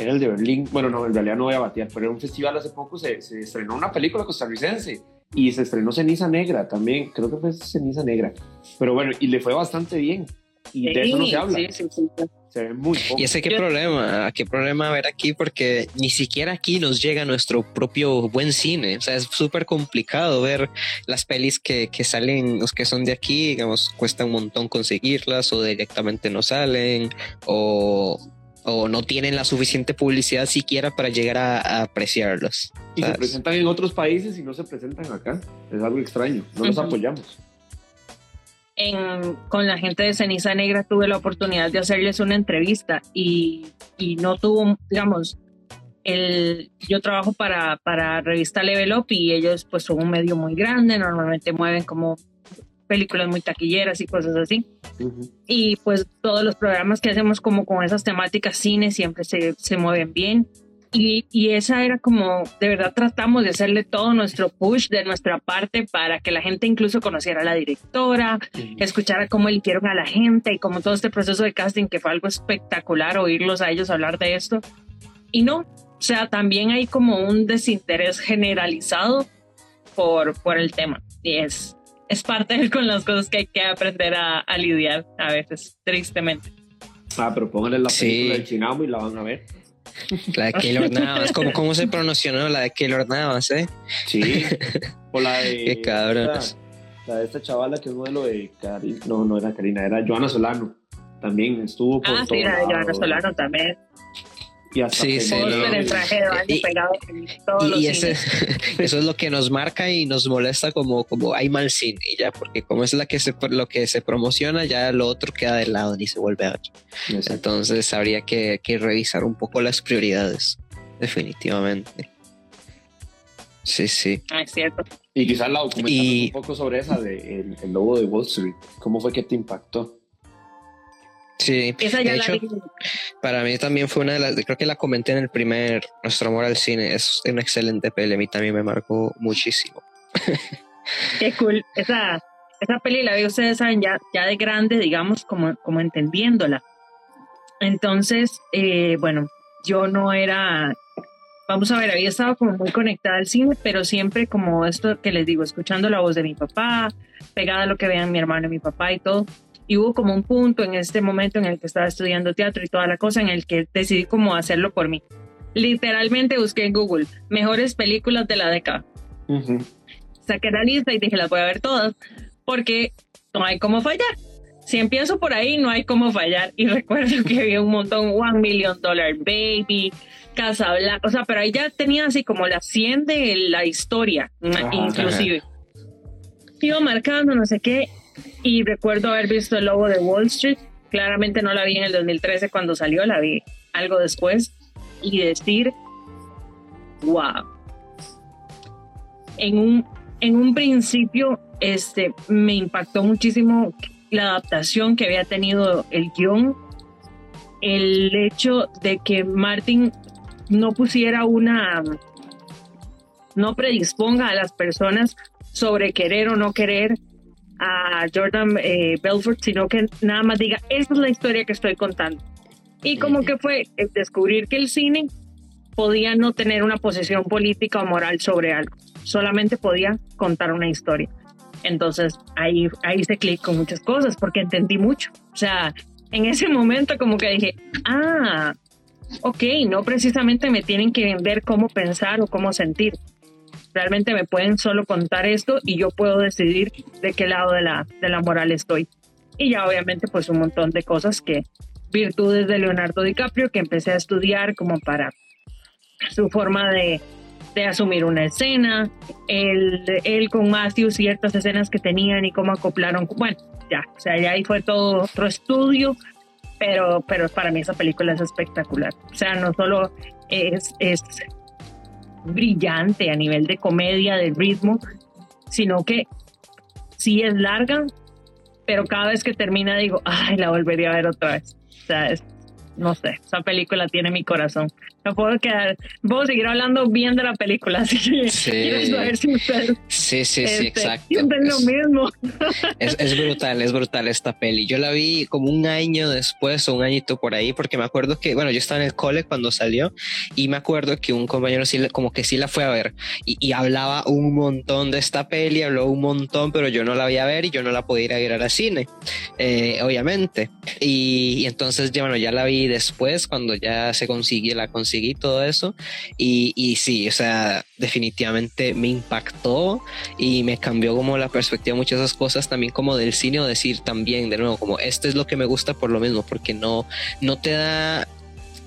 era el de Berlín, bueno, no, en realidad no voy a batear, pero en un festival hace poco se, se estrenó una película costarricense y se estrenó Ceniza Negra también, creo que fue Ceniza Negra. Pero bueno, y le fue bastante bien. Y de eso no se habla. Sí, sí, sí, sí. Se ve muy poco. Y ese qué problema, qué problema haber aquí porque ni siquiera aquí nos llega nuestro propio buen cine. O sea, es súper complicado ver las pelis que, que salen, los que son de aquí, digamos, cuesta un montón conseguirlas o directamente no salen o, o no tienen la suficiente publicidad siquiera para llegar a, a apreciarlos. Y se presentan en otros países y no se presentan acá. Es algo extraño. No los apoyamos. en- con la gente de Ceniza Negra tuve la oportunidad de hacerles una entrevista y, y no tuvo, digamos, el, yo trabajo para, para revista Level Up y ellos pues son un medio muy grande, normalmente mueven como películas muy taquilleras y cosas así. Y pues todos los programas que hacemos como con esas temáticas cine siempre se, se mueven bien. Y, y esa era como, de verdad tratamos de hacerle todo nuestro push de nuestra parte para que la gente incluso conociera a la directora, escuchara cómo eligieron a la gente y como todo este proceso de casting que fue algo espectacular oírlos a ellos hablar de esto. Y no, o sea, también hay como un desinterés generalizado por, por el tema. Y es, es parte de con las cosas que hay que aprender a, a lidiar a veces, tristemente. Ah, pero pónganle la Sí. película del Chinamo y la van a ver. La de Keylor Navas, ¿cómo, ¿cómo se pronunció no? la de Keylor Navas? Eh? Sí. o la de. Qué cabrones. esta- La de esta chavala que es modelo de Karina. No, no era Karina, era Joana Solano. También estuvo por Ah, todo sí, la de. Joana Solano también. Y hasta Sí, que- sí, no. en traje de baño Y- pegado Y, los y ese- eso es lo que nos marca y nos molesta como, como hay mal cine y ya, porque como es la que se, lo que se promociona, ya lo otro queda de lado ni se vuelve a ver. Exacto. Entonces habría que, que revisar un poco las prioridades, definitivamente. Sí, sí. Ah, es cierto. Y quizás la documentamos Y- un poco sobre esa de el, el lobo de Wall Street. ¿Cómo fue que te impactó? Sí, Esa ya de la hecho, vi. para mí también fue una de las, creo que la comenté en el primer, Nuestro Amor al Cine, es una excelente peli, a mí también me marcó muchísimo. Qué cool. Esa, esa peli la vi, ustedes saben, ya, ya de grande, digamos, como, como entendiéndola. Entonces, eh, bueno, yo no era, vamos a ver, había estado como muy conectada al cine, pero siempre como esto que les digo, escuchando la voz de mi papá, pegada a lo que vean mi hermano y mi papá y todo. Y hubo como un punto en este momento en el que estaba estudiando teatro y toda la cosa, en el que decidí como hacerlo por mí. Literalmente busqué en Google mejores películas de la década Ujú. saqué la lista y dije, las voy a ver todas, porque no hay cómo fallar. Si empiezo por ahí, no hay cómo fallar. Y recuerdo que había un montón, One Million Dollar Baby, Casa Blanca, o sea, pero ahí ya tenía así como la 100 de la historia, Ajá. inclusive. Iba marcando, no sé qué, y recuerdo haber visto El Lobo de Wall Street. Claramente no la vi en el 2013 cuando salió, la vi algo después, y decir, wow. En un, en un principio este, me impactó muchísimo la adaptación que había tenido el guion, el hecho de que Martin no pusiera una, no predisponga a las personas sobre querer o no querer a Jordan eh, Belfort, sino que nada más diga, esa es la historia que estoy contando. Y como que fue eh, descubrir que el cine podía no tener una posición política o moral sobre algo, solamente podía contar una historia. Entonces ahí, ahí hice clic con muchas cosas porque entendí mucho. O sea, en ese momento como que dije, ah, ok, no precisamente me tienen que vender cómo pensar o cómo sentir. Realmente me pueden solo contar esto y yo puedo decidir de qué lado de la, de la moral estoy. Y ya obviamente pues un montón de cosas que, virtudes de Leonardo DiCaprio que empecé a estudiar como para su forma de, de asumir una escena, él, él con Matthew, ciertas escenas que tenían y cómo acoplaron. Bueno, ya, o sea, ya ahí fue todo otro estudio, pero, pero para mí esa película es espectacular. O sea, no solo es, es brillante a nivel de comedia, de ritmo, sino que sí es larga, pero cada vez que termina digo, ay, la volvería a ver otra vez. O sea, no sé, esa película tiene mi corazón. No puedo quedar, puedo seguir hablando bien de la película, así que Sí. quiero saber si ustedes Sí, sí, sí, este, exacto. sienten lo Es- mismo. Es, es brutal, es brutal esta peli. Yo la vi como un año después o un añito por ahí, porque me acuerdo que, bueno, yo estaba en el cole cuando salió y me acuerdo que un compañero sí, como que sí la fue a ver y, y hablaba un montón de esta peli, habló un montón, pero yo no la voy a ver y yo no la podía ir a ver al cine, eh, obviamente. Y, y entonces, ya, bueno, ya la vi después cuando ya se consiguió, la conseguí todo eso y, y sí, o sea, definitivamente me impactó y me cambió como la perspectiva de muchas de esas cosas también como del cine o decir también de nuevo como esto es lo que me gusta por lo mismo porque no no te da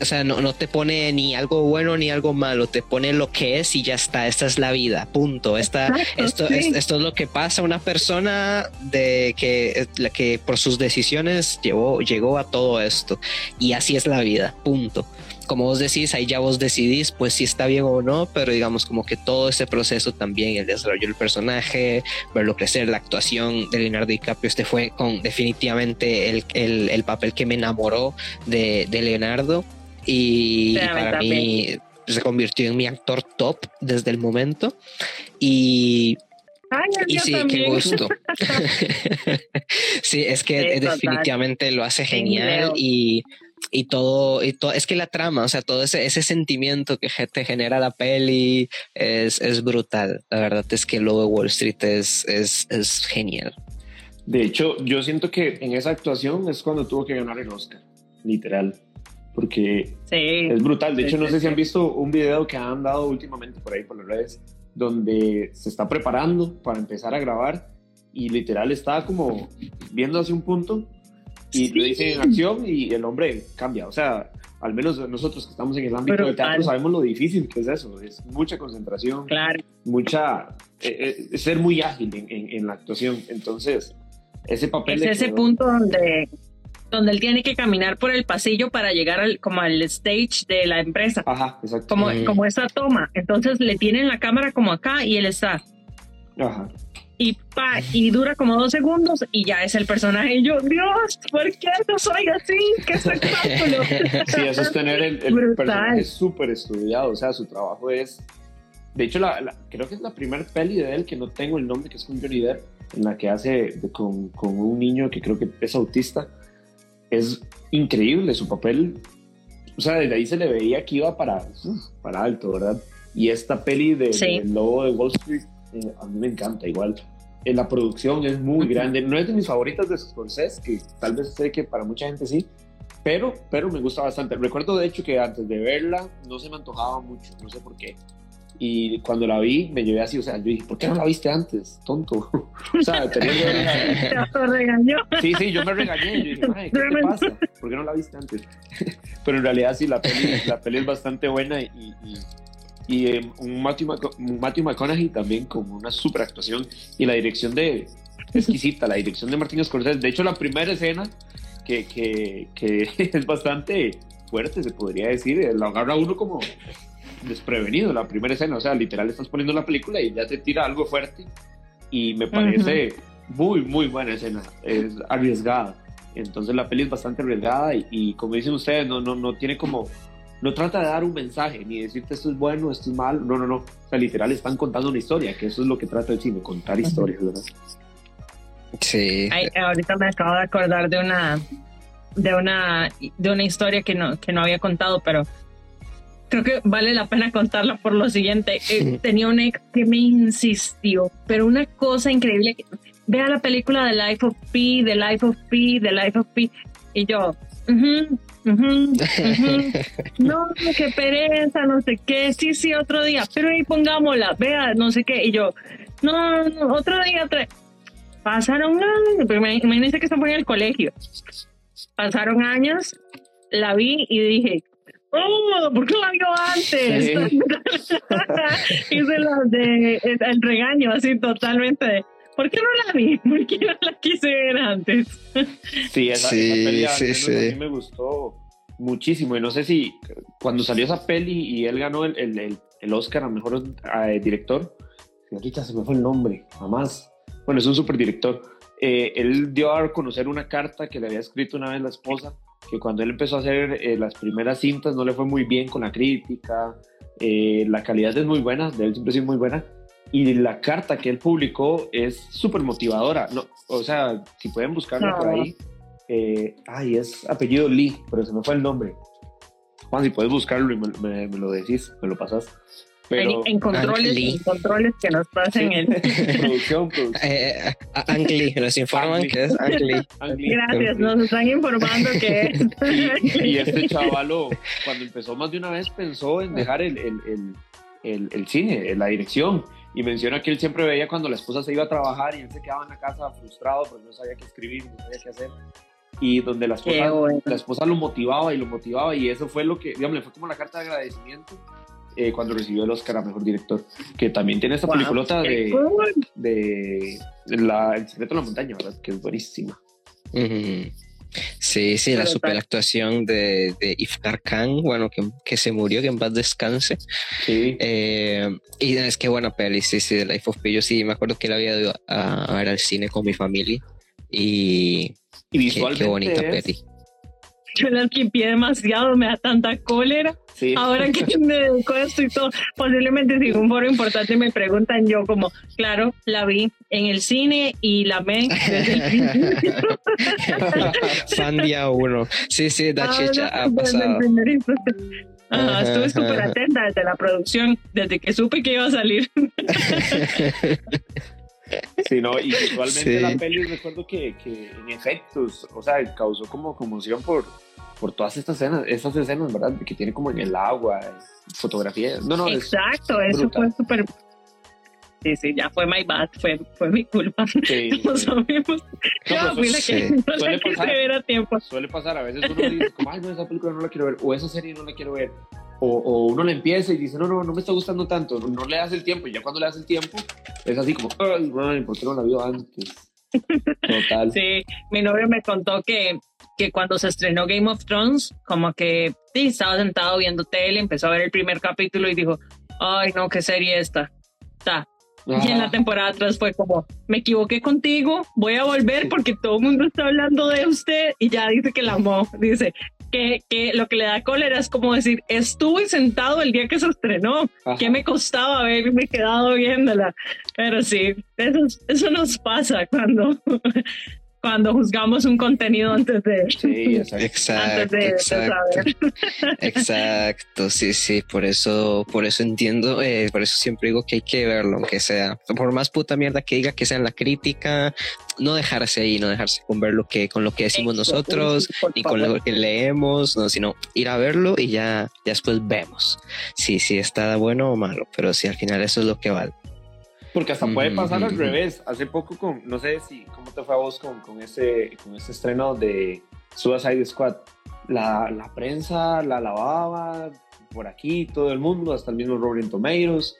o sea, no, no te pone ni algo bueno ni algo malo, te pone lo que es y ya está, esta es la vida, punto. Esta, Exacto, esto, sí. es, esto es lo que pasa a una persona de que, la que por sus decisiones llevó, llegó a todo esto y así es la vida, punto como vos decís, ahí ya vos decidís, pues si está bien o no, pero digamos como que todo ese proceso también, el desarrollo del personaje, verlo crecer, la actuación de Leonardo DiCaprio, este fue con definitivamente el, el, el papel que me enamoró de, de Leonardo y, para mí se convirtió en mi actor top desde el momento y Ay, sí, qué gusto. sí, es que Sí, total. definitivamente lo hace genial y, y todo, y todo, es que la trama, o sea, todo ese, ese sentimiento que te genera la peli es, es brutal. La verdad es que lo de Wall Street es, es, es genial. De hecho, yo siento que en esa actuación es cuando tuvo que ganar el Oscar, literal. Porque Sí. es brutal. De Sí, hecho, no sí, sé si han visto un video que han dado últimamente por ahí por las redes, donde se está preparando para empezar a grabar y literal está como viendo hacia un punto y le Sí. dicen acción y el hombre cambia. O sea, al menos nosotros que estamos en el ámbito del teatro sabemos lo difícil que es eso, es mucha concentración, claro. mucha, eh, eh, ser muy ágil en, en, la actuación, entonces ese papel... Es ese punto donde, donde él tiene que caminar por el pasillo para llegar al, como al stage de la empresa. Ajá, exacto. Como, como esa toma, entonces le tienen la cámara como acá y él está. Ajá y pa, y dura como dos segundos y ya es el personaje. Y yo, Dios, ¿por qué no soy así? ¡Qué espectáculo! sí, eso es tener el, el personaje súper estudiado, o sea, su trabajo es... De hecho, la, creo que es la primera peli de él que no tengo el nombre, que es con Johnny Depp, en la que hace con, con un niño que creo que es autista. Es increíble su papel. O sea, desde ahí se le veía que iba para, para alto, ¿verdad? Y esta peli de, de Lobo de Wall Street, eh, a mí me encanta igual la producción es muy grande. No es de mis favoritas de Scorsese, que tal vez sé que para mucha gente sí, pero, pero me gusta bastante. Recuerdo de hecho que antes de verla no se me antojaba mucho, no sé por qué. Y cuando la vi me llevé así, o sea, yo dije, ¿por qué no la viste antes, tonto? o sea, tenía que regañó. Sí, sí, yo me regañé. Yo dije, ¿qué te pasa? ¿Por qué no la viste antes? pero en realidad sí, la peli, la peli es bastante buena y, y y eh, un Matthew, Matthew, McConaughey también con una super actuación y la dirección de exquisita, la dirección de Martín Scorsese. De hecho, la primera escena que, que, que es bastante fuerte, se podría decir, eh, lo agarra uno como desprevenido, la primera escena, o sea, literal estás poniendo la película y ya te tira algo fuerte y me parece muy, muy buena escena, es arriesgada. Entonces la peli es bastante arriesgada y, y como dicen ustedes, no, no, no tiene como no trata de dar un mensaje ni decirte esto es bueno, esto es malo, no, no, no. O sea, literal están contando una historia, que eso es lo que trata el cine, contar historias, ¿verdad? Sí. ahorita me acabo de acordar de una de una de una historia que no que no había contado, pero creo que vale la pena contarla por lo siguiente. Eh, tenía un ex que me insistió, pero una cosa increíble. Vea la película The Life of Pi, The Life of Pi, The Life of Pi. Y yo, no, qué pereza, no sé qué, sí, sí, otro día, pero ahí pongámosla, vea, no sé qué, y yo, no, no otro día, otra pasaron años, imagínense que estamos en el colegio, pasaron años, la vi y dije, oh, ¿por qué la vio antes? Hice la de el regaño, así totalmente ¿por qué no la vi? ¿Por qué no la quise ver antes? Sí, esa, peli a mí me gustó muchísimo. Y no sé si cuando salió esa peli y él ganó el, el, el Oscar a Mejor eh, Director, ahorita se me fue el nombre, jamás. Bueno, es un super director. Eh, él dio a conocer una carta que le había escrito una vez la esposa, que cuando él empezó a hacer eh, las primeras cintas no le fue muy bien con la crítica, la calidad es muy buena, de él siempre ha sido muy buena, y la carta que él publicó es súper motivadora. No, o sea, si pueden buscarlo por ahí. Eh, ay, es apellido Lee, pero se me fue el nombre. Juan, si puedes buscarlo y me, lo decís, me lo pasas. Pero, en, controles, en controles que nos pasen en producción, producción. Eh, eh nos informan que es Angli. Gracias, nos están informando que es. Y, y, este chavalo, cuando empezó más de una vez, pensó en dejar el, el, el, el cine, la dirección y menciona que él siempre veía cuando la esposa se iba a trabajar y él se quedaba en la casa frustrado porque no sabía qué escribir, no sabía qué hacer. Y donde la esposa, la esposa lo motivaba y lo motivaba y eso fue lo que, digamos, le fue como la carta de agradecimiento eh, cuando recibió el Oscar a Mejor Director, que también tiene esta peliculota de, de, la, El secreto de la montaña, ¿verdad? Que es buenísima. Sí, sí, la superactuación de, de Iftar Khan, bueno, que, que, se murió, que en paz descanse. Sí. Eh, y es que buena peli, sí, sí, de Life of Pi. Yo sí, me acuerdo que la había ido a, ver al cine con mi familia. Y, y visualmente qué, bonita peli yo la limpié demasiado, me da tanta cólera. Ahora que me dedico a esto y todo, posiblemente si un foro importante me preguntan, yo como, claro, la vi en el cine y la ven desde el. Fan día uno. Sí, sí, da ah, chicha, ha pasado. estuve súper atenta desde la producción, desde que supe que iba a salir. Sí, no, y visualmente la peli recuerdo que, que, en efectos, o sea, causó como conmoción por, por todas estas escenas, estas escenas, ¿verdad? Que tiene como en el agua, fotografía. No, no, Exacto, eso fue súper sí, sí, ya fue my bad, fue, fue mi culpa. Sí, no sabemos. No, fui la que no suele pasar, ver a tiempo. Suele pasar, a veces uno dice, como, ay, no, esa película no la quiero ver, o esa serie no la quiero ver. O, o, uno la empieza y dice, no, no, no me está gustando tanto, no, le das el tiempo, y ya cuando le das el tiempo, es así como, ay, man, ¿por qué no la vio antes? Total. Sí, mi novio me contó que, que cuando se estrenó Game of Thrones, como que sí, estaba sentado viendo tele, empezó a ver el primer capítulo y dijo, ay, no, qué serie esta. Está. Y en la temporada atrás fue como, me equivoqué contigo, voy a volver porque todo el mundo está hablando de usted y ya dice que la amó. Dice, que, lo que le da cólera es como decir, estuve sentado el día que se estrenó, ¿qué me costaba haberme quedado viéndola? Pero sí, eso, eso nos pasa cuando cuando juzgamos un contenido antes de. Sí, exacto. exacto, exacto. sí, sí. Por eso, por eso entiendo, eh, por eso siempre digo que hay que verlo, aunque sea, por más puta mierda que diga que sea en la crítica, no dejarse ahí, no dejarse con ver lo que, con lo que decimos nosotros, ni con lo que leemos, no, sino ir a verlo y ya, ya después vemos. Sí, sí, está bueno o malo, pero sí, al final eso es lo que vale. Porque hasta puede pasar al revés. Hace poco, con, no sé si, ¿cómo te fue a vos con, con, ese, con ese estreno de Suicide Squad? La, la prensa la lavaba por aquí, todo el mundo, hasta el mismo Robert Tomatoes.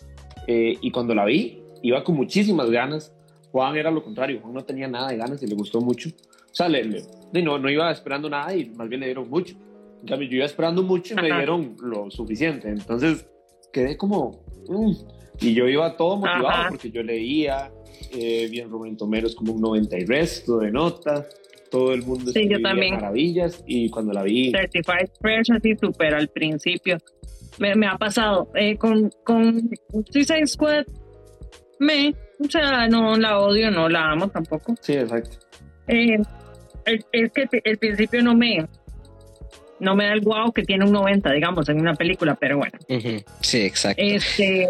Eh, y cuando la vi, iba con muchísimas ganas. Juan era lo contrario, Juan no tenía nada de ganas y le gustó mucho. O sea, le, no, no iba esperando nada y más bien le dieron mucho. En cambio, yo iba esperando mucho y me dieron lo suficiente. Entonces, quedé como... Mm, y yo iba todo motivado porque yo leía, eh, bien Rubén Tomeros como un 90 y resto de notas, todo el mundo sí, yo también. maravillas y cuando la vi... Certified Fresh así súper al principio. Me, me ha pasado eh, con, con Suicide Squad, me, o sea, no la odio, no la amo tampoco. Sí, exacto. Eh, es que el principio no me, no me da el wow que tiene un 90, digamos, en una película, pero bueno. Sí, exacto. Este,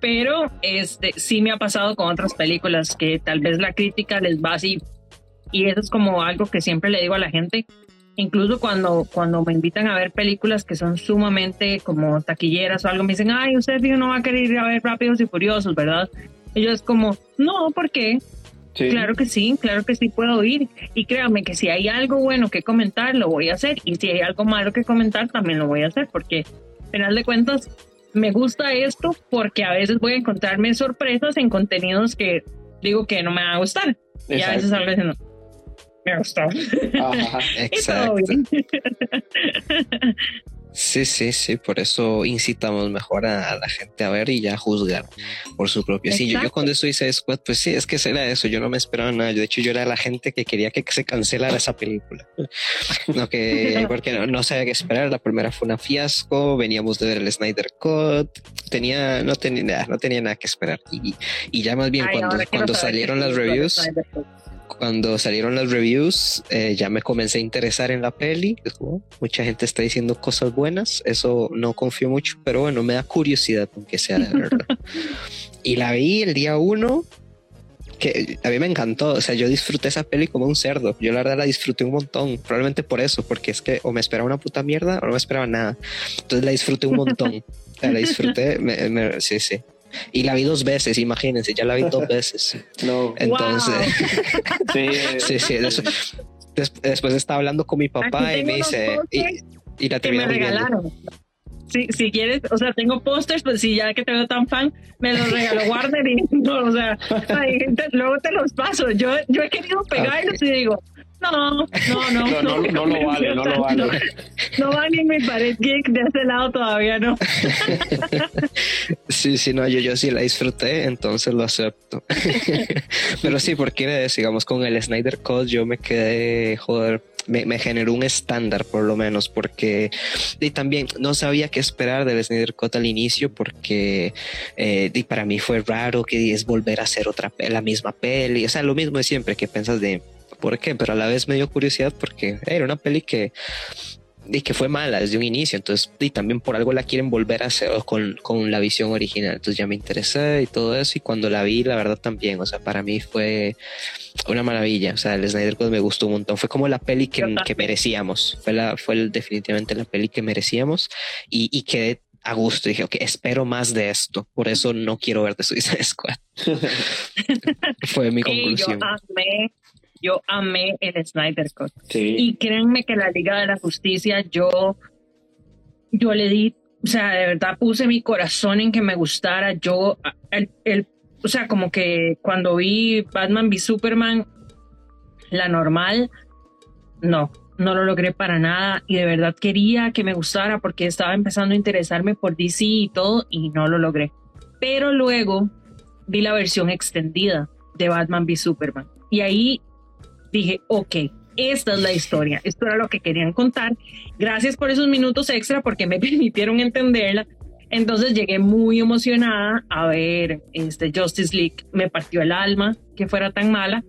pero este sí me ha pasado con otras películas que tal vez la crítica les va así y eso es como algo que siempre le digo a la gente incluso cuando cuando me invitan a ver películas que son sumamente como taquilleras o algo me dicen ay usted no va a querer ir a ver Rápidos y Furiosos verdad y yo es como no ¿por qué? Claro que sí, claro que sí puedo ir. Y créanme que si hay algo bueno que comentar, lo voy a hacer. Y si hay algo malo que comentar, también lo voy a hacer. Porque, al final de cuentas, me gusta esto porque a veces voy a encontrarme sorpresas en contenidos que digo que no me van a gustar. Y a veces a veces no. Me ha gustado. Exacto. Sí, sí, sí, por eso incitamos mejor a, la gente a ver y ya juzgar por su propio. Sí, yo, cuando estoy hice Squad, pues sí, es que era eso, yo no me esperaba nada. de hecho, yo era la gente que quería que se cancelara esa película. no, que, porque no, no sabía qué esperar. La primera fue una fiasco, veníamos de ver el Snyder Cut, tenía, no tenía, no tenía nada que esperar. Y, y ya más bien, cuando, cuando salieron las reviews cuando salieron las reviews, eh, ya me comencé a interesar en la peli. Mucha gente está diciendo cosas buenas, eso no confío mucho, pero bueno, me da curiosidad, aunque sea de verdad. y la vi el día uno, que a mí me encantó. O sea, yo disfruté esa peli como un cerdo. Yo la verdad la disfruté un montón. Probablemente por eso, porque es que o me esperaba una puta mierda o no me esperaba nada. Entonces la disfruté un montón. la disfruté, sí, sí. Y la vi dos veces, imagínense, ya la vi dos veces. No. Entonces, sí, sí, después estaba hablando con mi papá y me dice, y, la terminé me regalaron. Si, si, quieres, o sea, tengo pósters, pues si ya que te veo tan fan, me los regaló Warner y no, o sea, luego te los paso. Yo, yo he querido pegarlos y digo, no, no, no, no, no, lo vale, no lo vale. No, vale en mi pared geek de ese lado todavía no. Sí, sí, no, yo, yo sí la disfruté, entonces lo acepto. Pero sí, porque digamos con el Snyder Code yo me quedé, joder, me, generó un estándar por lo menos porque y también no sabía qué esperar del Snyder Cut al inicio porque eh, y para mí fue raro que es volver a hacer otra la misma peli. O sea lo mismo de siempre que piensas de por qué, pero a la vez me dio curiosidad porque era una peli que y que fue mala desde un inicio, entonces y también por algo la quieren volver a hacer con, con, la visión original, entonces ya me interesé y todo eso y cuando la vi la verdad también, o sea, para mí fue una maravilla, o sea, el Snyder Code me gustó un montón, fue como la peli que, que merecíamos, fue, la, fue definitivamente la peli que merecíamos y, y quedé a gusto. Dije, ok, espero más de esto. Por eso no quiero ver The Suicide Squad. Fue mi conclusión. yo amé, yo amé el Snyder Cut. Y créanme que la Liga de la Justicia, yo, yo le di, o sea, de verdad puse mi corazón en que me gustara. Yo, el, el o sea, como que cuando vi Batman v Superman, la normal, no, no lo logré para nada y de verdad quería que me gustara porque estaba empezando a interesarme por DC y todo y no lo logré. Pero luego vi la versión extendida de Batman v Superman y ahí dije, ok, esta es la historia, esto era lo que querían contar. Gracias por esos minutos extra porque me permitieron entenderla. Entonces llegué muy emocionada a ver este Justice League, me partió el alma que fuera tan mala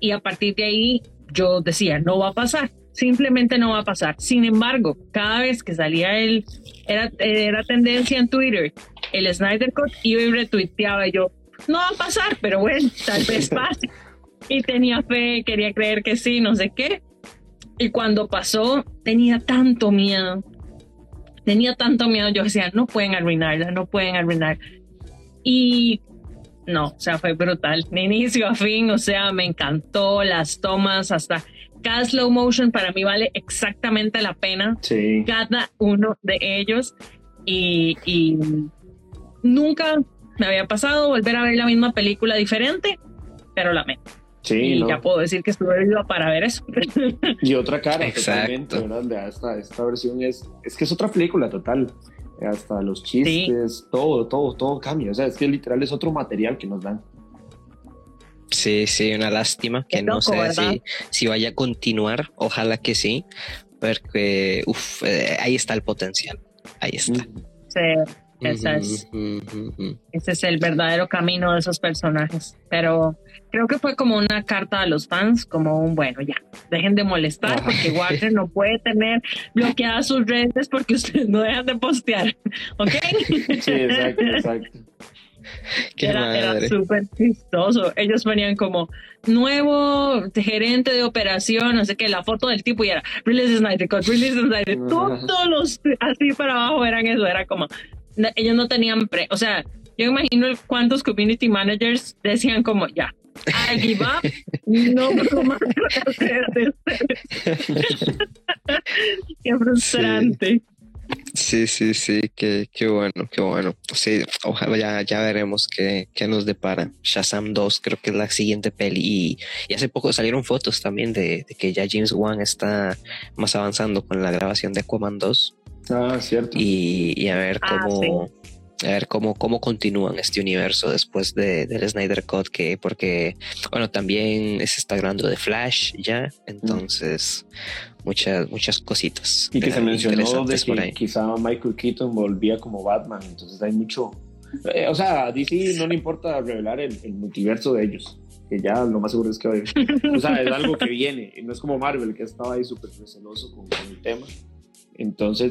y a partir de ahí yo decía, no va a pasar, simplemente no va a pasar. Sin embargo, cada vez que salía el, era, era tendencia en Twitter, el Snyder Cut, iba y retuiteaba y yo, no va a pasar, pero bueno, tal vez pase. Y tenía fe, quería creer que sí, no sé qué. Y cuando pasó, tenía tanto miedo. Tenía tanto miedo, yo decía, no pueden arruinarla, no pueden arruinar. Y no, o sea, fue brutal, de inicio a fin, o sea, me encantó las tomas, hasta cada slow motion para mí vale exactamente la pena, sí. cada uno de ellos, y, y nunca me había pasado volver a ver la misma película diferente, pero la amé. Sí, y ya puedo decir que estuve viva para ver eso. Y otra cara, Exacto. totalmente, Esta, esta versión es, es que es otra película total hasta los chistes, todo, todo, todo cambia. O sea, es que literal es otro material que nos dan. Sí, sí, una lástima que no sé si, si, vaya a continuar. Ojalá que sí, porque uf, eh, ahí está el potencial. Ahí está. Sí. Ese es, ese es el verdadero camino de esos personajes. Pero creo que fue como una carta a los fans, como un bueno, ya, dejen de molestar porque Warner no puede tener bloqueadas sus redes porque ustedes no dejan de postear. ¿Ok? Sí, exacto, exacto. era, era súper chistoso. Ellos ponían como nuevo gerente de operación, no sé qué, la foto del tipo y era Release Snyder Cut, Release Snyder. Todos los así para abajo eran eso. Era como ellos no tenían pre, o sea, yo imagino cuántos community managers decían como ya, I give up, no más Qué frustrante. Sí, sí, sí, qué, qué bueno, qué bueno. Sí, ojalá ya, ya veremos qué, qué, nos depara. Shazam 2 creo que es la siguiente peli y, hace poco salieron fotos también de, que ya James Wan está más avanzando con la grabación de Aquaman 2. Ah, cierto. Y, a ver ah, cómo, a ver cómo, cómo continúan este universo después de, del Snyder Cut, que porque, bueno, también se está grabando de Flash ya, entonces muchas, muchas cositas. Y que se mencionó de que quizá Michael Keaton volvía como Batman, entonces hay mucho... Eh, o sea, a DC no le importa revelar el, multiverso de ellos que ya lo más seguro es que o sea, es algo que viene, no es como Marvel que estaba ahí súper celoso con, el tema. Entonces,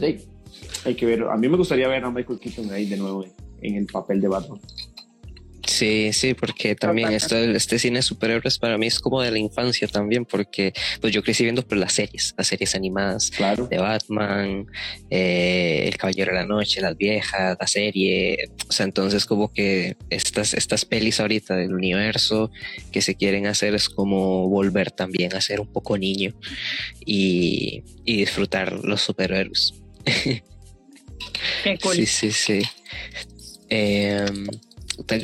hay que ver. A mí me gustaría ver a Michael Keaton ahí de nuevo en el papel de Batman. Sí, sí, porque también esto, este cine de superhéroes para mí es como de la infancia también, porque pues yo crecí viendo por las series, las series animadas de Batman, eh, El Caballero de la Noche, Las Viejas, la serie, o sea, entonces como que estas, estas pelis ahorita del universo que se quieren hacer es como volver también a ser un poco niño y, y disfrutar los superhéroes. Qué cool. Sí, sí, sí. Eh,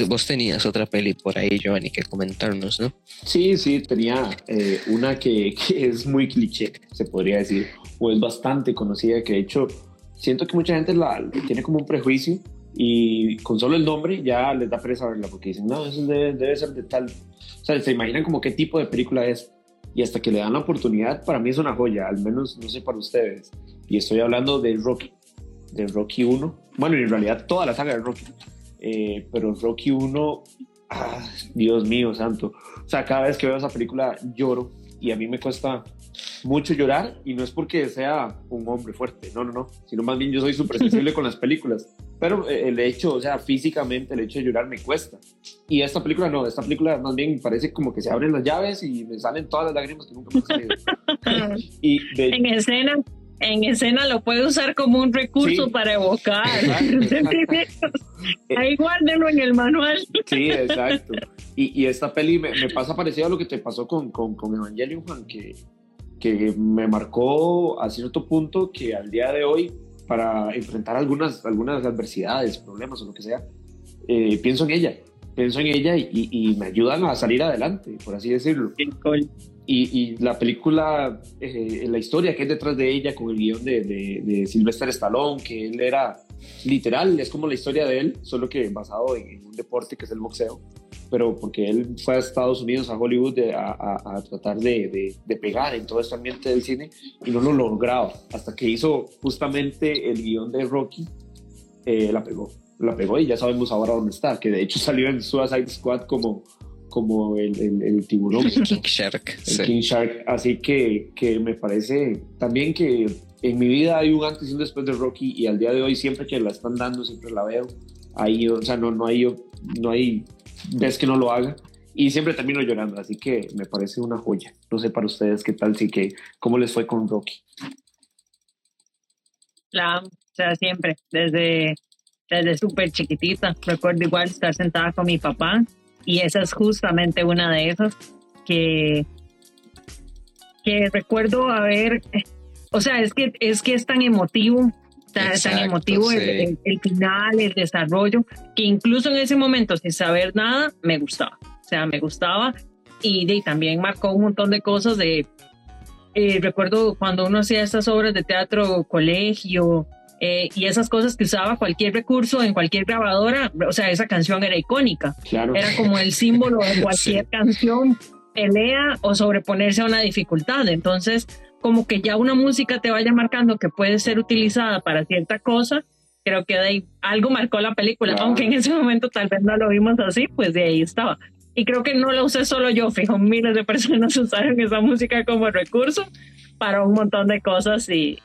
vos tenías otra peli por ahí, Giovanni, que comentarnos, ¿no? Sí, sí, tenía eh, una que, es muy cliché, se podría decir, o es bastante conocida, que de hecho siento que mucha gente la, tiene como un prejuicio y con solo el nombre ya les da pereza verla porque dicen, no, eso debe, debe ser de tal. O sea, se imaginan como qué tipo de película es y hasta que le dan la oportunidad, para mí es una joya, al menos no sé para ustedes. Y estoy hablando de Rocky, de Rocky 1. Bueno, en realidad toda la saga de Rocky. Eh, pero Rocky 1, ah, Dios mío, santo. O sea, cada vez que veo esa película lloro y a mí me cuesta mucho llorar y no es porque sea un hombre fuerte, no, no, no, sino más bien yo soy súper sensible con las películas, pero eh, el hecho, o sea, físicamente el hecho de llorar me cuesta. Y esta película no, esta película más bien parece como que se abren las llaves y me salen todas las lágrimas que nunca me han salido. y en escena en escena lo puede usar como un recurso para evocar sentimientos. Ahí guárdenlo en el manual. Sí, exacto. Y, y esta peli me, me, pasa parecido a lo que te pasó con, con, con Evangelion, Juan, que, que me marcó a cierto punto que al día de hoy, para enfrentar algunas, algunas adversidades, problemas o lo que sea, eh, pienso en ella. Pienso en ella y, y, me ayudan a salir adelante, por así decirlo. Y, y, la película, eh, la historia que es detrás de ella con el guion de, de, de, Sylvester Stallone, que él era literal, es como la historia de él, solo que basado en, un deporte que es el boxeo, pero porque él fue a Estados Unidos, a Hollywood, a, a, a, tratar de, de, pegar en todo este ambiente del cine y no lo lograba, hasta que hizo justamente el guion de Rocky, eh, la pegó, la pegó y ya sabemos ahora dónde está, que de hecho salió en Suicide Squad como como el, el, tiburón. El King Shark. El King Shark. Así que, que me parece también que en mi vida hay un antes y un después de Rocky y al día de hoy siempre que la están dando, siempre la veo. Ahí, o sea, no, no hay, no hay vez que no lo haga y siempre termino llorando, así que me parece una joya. No sé para ustedes qué tal, sí que, cómo les fue con Rocky. La, o sea, siempre, desde, desde súper chiquitita. Recuerdo igual estar sentada con mi papá y esa es justamente una de esas que, que recuerdo haber, o sea, es que es, que es tan emotivo, tan, tan emotivo el, final, el desarrollo, que incluso en ese momento, sin saber nada, me gustaba. O sea, me gustaba y, y también marcó un montón de cosas de... Eh, recuerdo cuando uno hacía estas obras de teatro, colegio, eh, y esas cosas que usaba cualquier recurso en cualquier grabadora, o sea, esa canción era icónica. Era como el símbolo de cualquier canción, pelea o sobreponerse a una dificultad. Entonces, como que ya una música te vaya marcando que puede ser utilizada para cierta cosa, creo que de ahí algo marcó la película, aunque en ese momento tal vez no lo vimos así, pues de ahí estaba. Y creo que no lo usé solo yo, fijo, miles de personas usaron esa música como recurso para un montón de cosas y,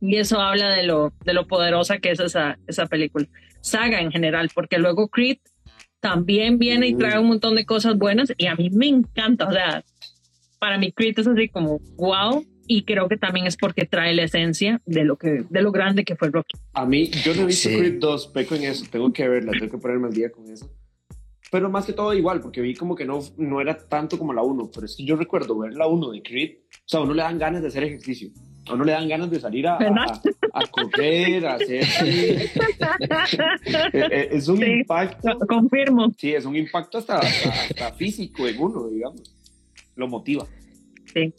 y eso habla de lo, de lo poderosa que es esa, esa película. Saga en general, porque luego Creed también viene y trae un montón de cosas buenas y a mí me encanta. O sea, para mí Creed es así como wow. Y creo que también es porque trae la esencia de lo que de lo grande que fue Rocky. A mí, yo no he visto Creed 2, peco en eso, tengo que verla, tengo que ponerme al día con eso. Pero más que todo igual, porque vi como que no, no era tanto como la 1, pero es que yo recuerdo ver la 1 de Creed, o sea, a uno le dan ganas de hacer ejercicio a uno le dan ganas de salir a, a, correr, a hacer... Eh, eh, es un impacto... Confirmo. Sí, es un impacto hasta, hasta, físico en uno, digamos. Lo motiva. Sí.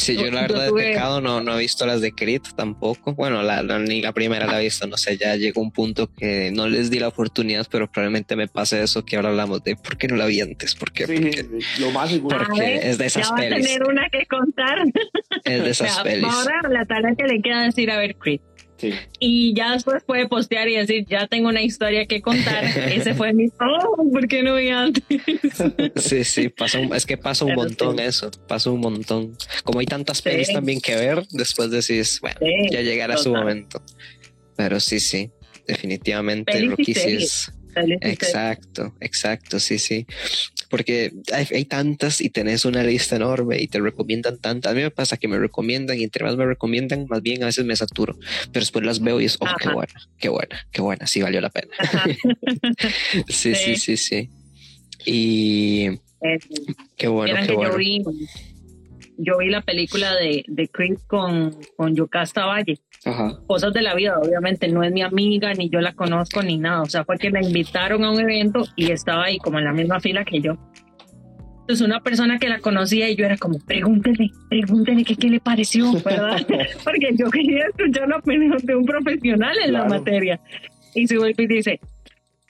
Sí, yo la verdad de pecado no, no he visto las de Creed tampoco. Bueno, la, ni la primera la he visto, no sé, ya llegó un punto que no les di la oportunidad, pero probablemente me pase eso que ahora hablamos de por qué no la vi antes, ¿por qué? Sí, lo más seguro. Porque es de esas ya pelis. Va a tener una que contar. Es de esas pelis. Ahora la tarea que le queda decir a ver Creed. Y ya después puede postear y decir, ya tengo una historia que contar. Ese fue mi, oh, ¿por qué no vi antes? Sí, sí, pasa es que pasa un montón eso, pasa un montón. Como hay tantas pelis también que ver, después decís, bueno, ya llegará su momento. Pero sí, sí, definitivamente Rocky sí es Exacto, exacto, sí, sí. Porque hay, tantas y tenés una lista enorme y te recomiendan tantas. A mí me pasa que me recomiendan y entre más me recomiendan, más bien a veces me saturo. Pero después las veo y es, oh, qué buena, qué buena, qué buena, sí valió la pena. sí, sí, sí, sí, Y qué bueno, qué bueno yo vi la película de, de Chris con, con Yocasta Valle. Cosas de la vida, obviamente, no es mi amiga, ni yo la conozco, ni nada. O sea, fue que la invitaron a un evento y estaba ahí como en la misma fila que yo. Entonces, una persona que la conocía y yo era como, pregúntele, pregúntele qué, qué le pareció, ¿verdad? Porque yo quería escuchar la opinión de un profesional en la materia. Y se vuelve y dice,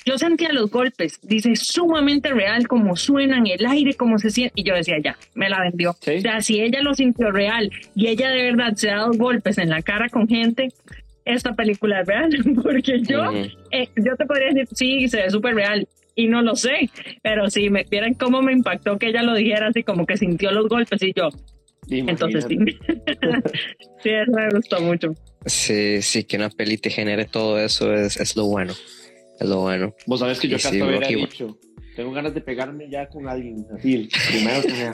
yo sentía los golpes, dice, sumamente real, como suena en el aire, como se siente. Y yo decía, ya, me la vendió. O sea, si ella lo sintió real y ella de verdad se ha dado golpes en la cara con gente, esta película es real. Porque yo, eh, yo te podría decir, sí, se ve súper real. Y no lo sé, pero si me vieran cómo me impactó que ella lo dijera así, como que sintió los golpes y yo. Entonces sí. sí, eso me gustó mucho. Sí, sí, que una peli te genere todo eso es, es lo bueno. Es lo bueno. Vos sabés que yo acá hubiera dicho, tengo ganas de pegarme ya con alguien, así, el primero que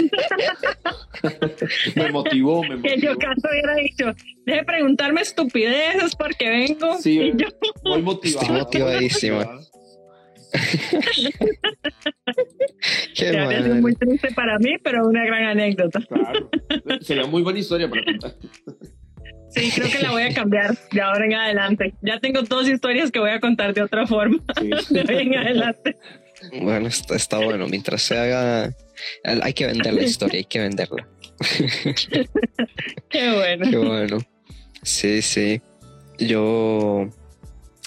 me... me motivó, me motivó. Que yo casi hubiera dicho, deje preguntarme estupideces porque vengo. Sí, y yo, muy motivado. Estoy motivadísima. Qué ya es muy triste para mí, pero una gran anécdota. Claro. Sería muy buena historia para contar. Sí, creo que la voy a cambiar de ahora en adelante. Ya tengo dos historias que voy a contar de otra forma Sí. de hoy en adelante. Bueno, está, está bueno. Mientras se haga, hay que vender la historia, hay que venderla. Qué bueno. Qué bueno. Sí, sí. Yo,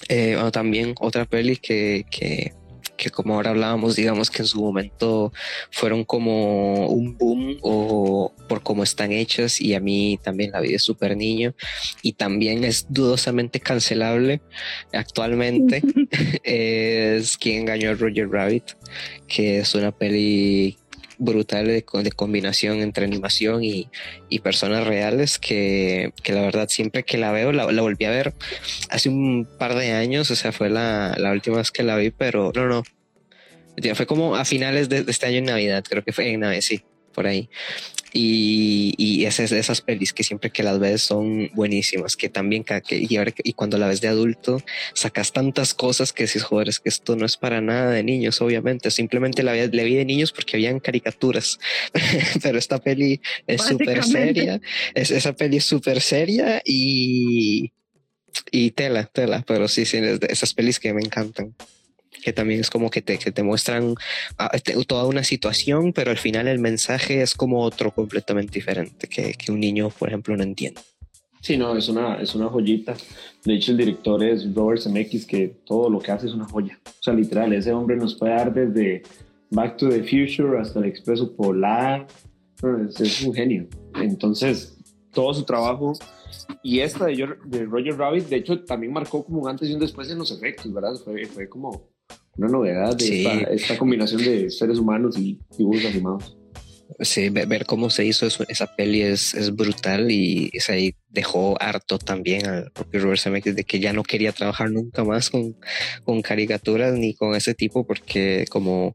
eh, bueno, también otra peli que, que, que como ahora hablábamos, digamos que en su momento fueron como un boom o por cómo están hechas y a mí también la vi de súper niño y también es dudosamente cancelable actualmente es Quien engañó a Roger Rabbit que es una peli brutal de, co- de combinación entre animación y, personas reales que, la verdad siempre que la veo, la, volví a ver hace un par de años, o sea, fue la, última vez que la vi, pero no, no, fue como a finales de, de este año en Navidad, creo que fue en Navidad, sí, por ahí. Y, y esas, esas pelis que siempre que las ves son buenísimas, que también, que, y, ahora, y cuando la ves de adulto, sacas tantas cosas que dices, joder, es que esto no es para nada de niños, obviamente, simplemente la vi, la vi de niños porque habían caricaturas, pero esta peli es súper seria, es, esa peli es súper seria y, y tela, tela, pero sí, sí, es de esas pelis que me encantan. Que también es como que te, que te muestran ah, te- toda una situación, pero al final el mensaje es como otro completamente diferente que, que un niño, por ejemplo, no entiende. Sí, no, es una, es una joyita. De hecho, el director es Robert Zemeckis, que todo lo que hace es una joya. O sea, literal, ese hombre nos puede dar desde Back to the Future hasta el Expreso Polar. Es, es un genio. Entonces, todo su trabajo. Y esta de Roger Rabbit, de hecho, también marcó como un antes y un después en los efectos, ¿verdad? Fue, fue como una novedad de Sí. esta, esta combinación de seres humanos y dibujos animados. Sí, ve- ver cómo se hizo eso- esa peli es, es brutal y y dejó harto también al propio Robert Zemeckis de que ya no quería trabajar nunca más con, con caricaturas ni con ese tipo porque como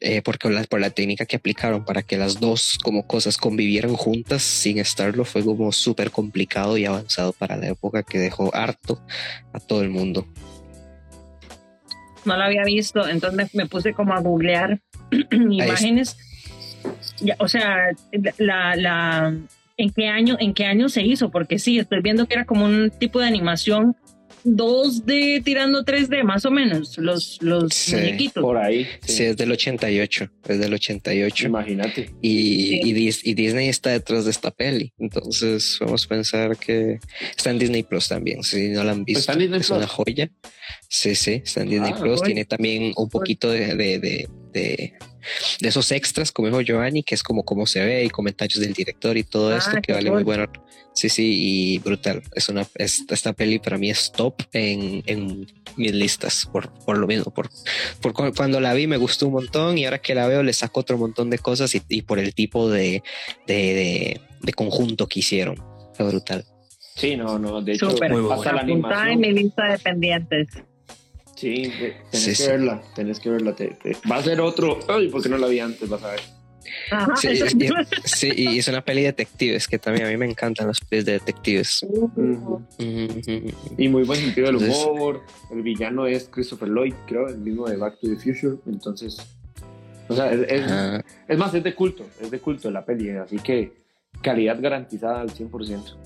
eh, porque la- por la técnica que aplicaron para que las dos como cosas convivieran juntas sin estarlo fue como súper complicado y avanzado para la época que dejó harto a todo el mundo. No la había visto, entonces me puse como a googlear imágenes. Ya, o sea, la, la, ¿en qué año, en qué año se hizo? Porque sí, estoy viendo que era como un tipo de animación 2D tirando 3D, más o menos, los, los Sí, muñequitos. Por ahí. Sí, es del 88, es del 88. Imagínate. Y, y Dis- y Disney está detrás de esta peli. Entonces vamos a pensar que está en Disney Plus también. Si no la han visto, ¿Está en Disney es Plus? una joya. Sí, sí, está en Disney Ah, Plus. Tiene también un poquito de, de, de, de- de esos extras, como dijo Giovanni, que es como cómo se ve y comentarios del director y todo Ah, esto, que vale muy cool. bueno. Sí, sí, y brutal. Es una, es- esta peli para mí es top en, en mis listas, por, por lo mismo. Por, por cu- cuando la vi me gustó un montón y ahora que la veo le saco otro montón de cosas y, y por el tipo de, de, de, de conjunto que hicieron. Fue brutal. Sí, no, no. De hecho, Súper. Muy bueno. hasta la Apuntada en animación. mi lista de pendientes. Sí, tenés Sí, que sí. verla, tenés que verla. te- te- va a ser otro. Ay, ¿por qué no la vi antes? Vas a ver. Ajá, Sí, y, sí, y es una peli de detectives que también a mí me encantan las pelis de detectives. Y muy buen sentido del Entonces- humor. El villano es Christopher Lloyd, creo, el mismo de Back to the Future. Entonces, o sea, es, es más, es de culto, es de culto la peli. Así que calidad garantizada al 100%.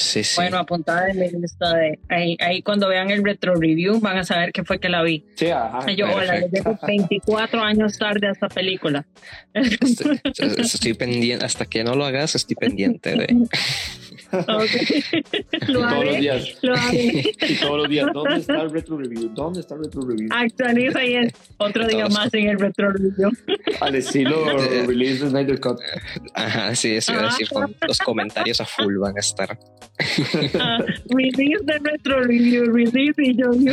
Sí, sí. Bueno, apuntada en mi lista de ahí, ahí cuando vean el retro review van a saber qué fue que la vi. Sí, ajá. Yo, hola, dejo 24 años tarde a esta película. Estoy, estoy pendiente, hasta que no lo hagas, estoy pendiente de. Ok. Y lo todos los días. lo haré. Y todos los días. ¿Dónde está el retro review? ¿Dónde está el retro review? Actualiza y es otro día Todos. más en el retro review. Al estilo release de Snyder Cut. Ajá, sí, eso iba a decir. Ah. con- Los comentarios a full van a estar. Ah, release de retro review, release y yo, yo,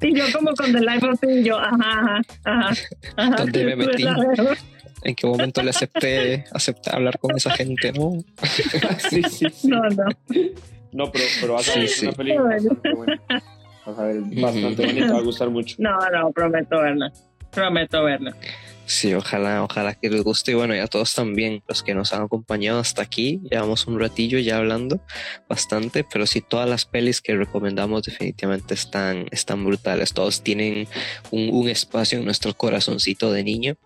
y yo como con The Life of y yo, ajá, ajá, ajá, ajá. ¿Dónde me metí? ¿En qué momento le acepté, acepté hablar con esa gente? No. sí, sí, sí. No, no. No, pero, pero vas a ver sí. una película bastante buena. Vas a ver, bastante bonito, va a gustar mucho. No, no, prometo verla. Prometo verla. Sí, ojalá, ojalá que les guste y bueno, y a todos también, los que nos han acompañado hasta aquí, llevamos un ratillo ya hablando bastante, pero sí todas las pelis que recomendamos definitivamente están, están brutales, todos tienen un, un espacio en nuestro corazoncito de niño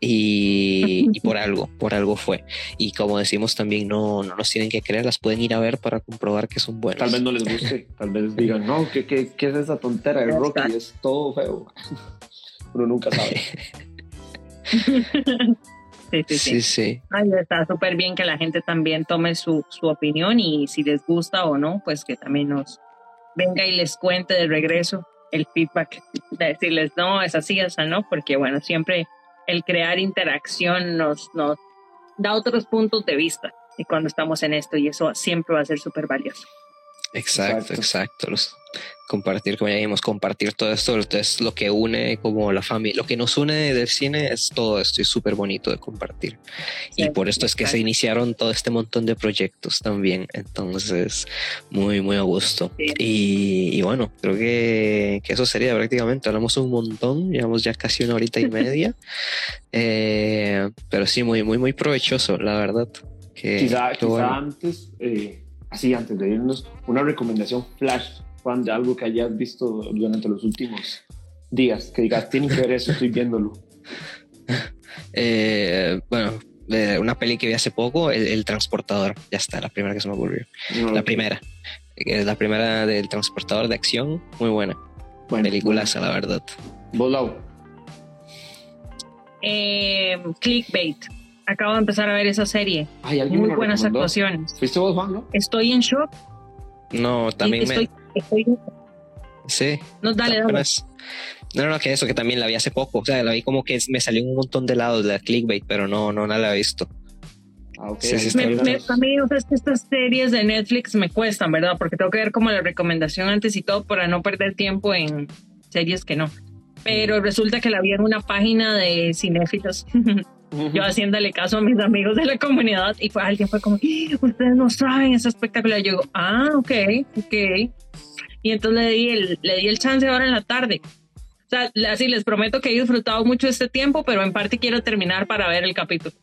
y, y, por algo, por algo fue. Y como decimos también, no, no nos tienen que creer, las pueden ir a ver para comprobar que son buenas. Tal vez no les guste, tal vez digan, no, ¿qué, qué, qué es esa tontera de Rocky? Es todo feo. Uno nunca sabe. sí, sí, sí. Sí, sí. Ay, está súper bien que la gente también tome su, su opinión y si les gusta o no, pues que también nos venga y les cuente de regreso el feedback, de decirles, no, es así, esa no, porque bueno, siempre el crear interacción nos, nos da otros puntos de vista y cuando estamos en esto y eso siempre va a ser súper valioso. Exacto, exacto. Los, compartir, como ya dijimos, compartir todo esto, es lo que une como la familia, lo que nos une del cine es todo esto y es súper bonito de compartir. Sí, y por esto es que se iniciaron todo este montón de proyectos también, entonces muy, muy a gusto. Sí. Y, y, bueno, creo que, que, eso sería prácticamente, hablamos un montón, llevamos ya casi una horita y media, eh, pero sí, muy, muy, muy provechoso, la verdad. Que, quizá, quizá bueno. antes, eh, así antes de irnos, una recomendación flash Juan, de algo que hayas visto durante los últimos días, que digas, tienen que ver eso, estoy viéndolo. Eh, bueno, eh, una peli que vi hace poco, el, el, Transportador, ya está, la primera que se me ocurrió. No, la okay. primera, es la primera del Transportador de acción, muy buena. Bueno, Peliculaza, bueno. la verdad. Volado. Eh, clickbait. Acabo de empezar a ver esa serie. Ay, muy buenas actuaciones. ¿Fuiste vos, Juan, no? Estoy en shock. No, también estoy, me. Estoy... Sí. No, dale, dale. No, no, que eso, que también la vi hace poco. O sea, la vi como que me salió un montón de lados de la clickbait, pero no, no, no la he visto. Ah, okay. sí, sí, me, me, a mí, o sea, es que estas series de Netflix me cuestan, ¿verdad? Porque tengo que ver como la recomendación antes y todo para no perder tiempo en series que no. Pero resulta que la vi en una página de cinéfilos. yo haciéndole caso a mis amigos de la comunidad y fue alguien fue como ustedes no saben es espectacular yo digo ah ok ok y entonces le di el le di el chance ahora en la tarde. O sea así les prometo que he disfrutado mucho este tiempo pero en parte quiero terminar para ver el capítulo.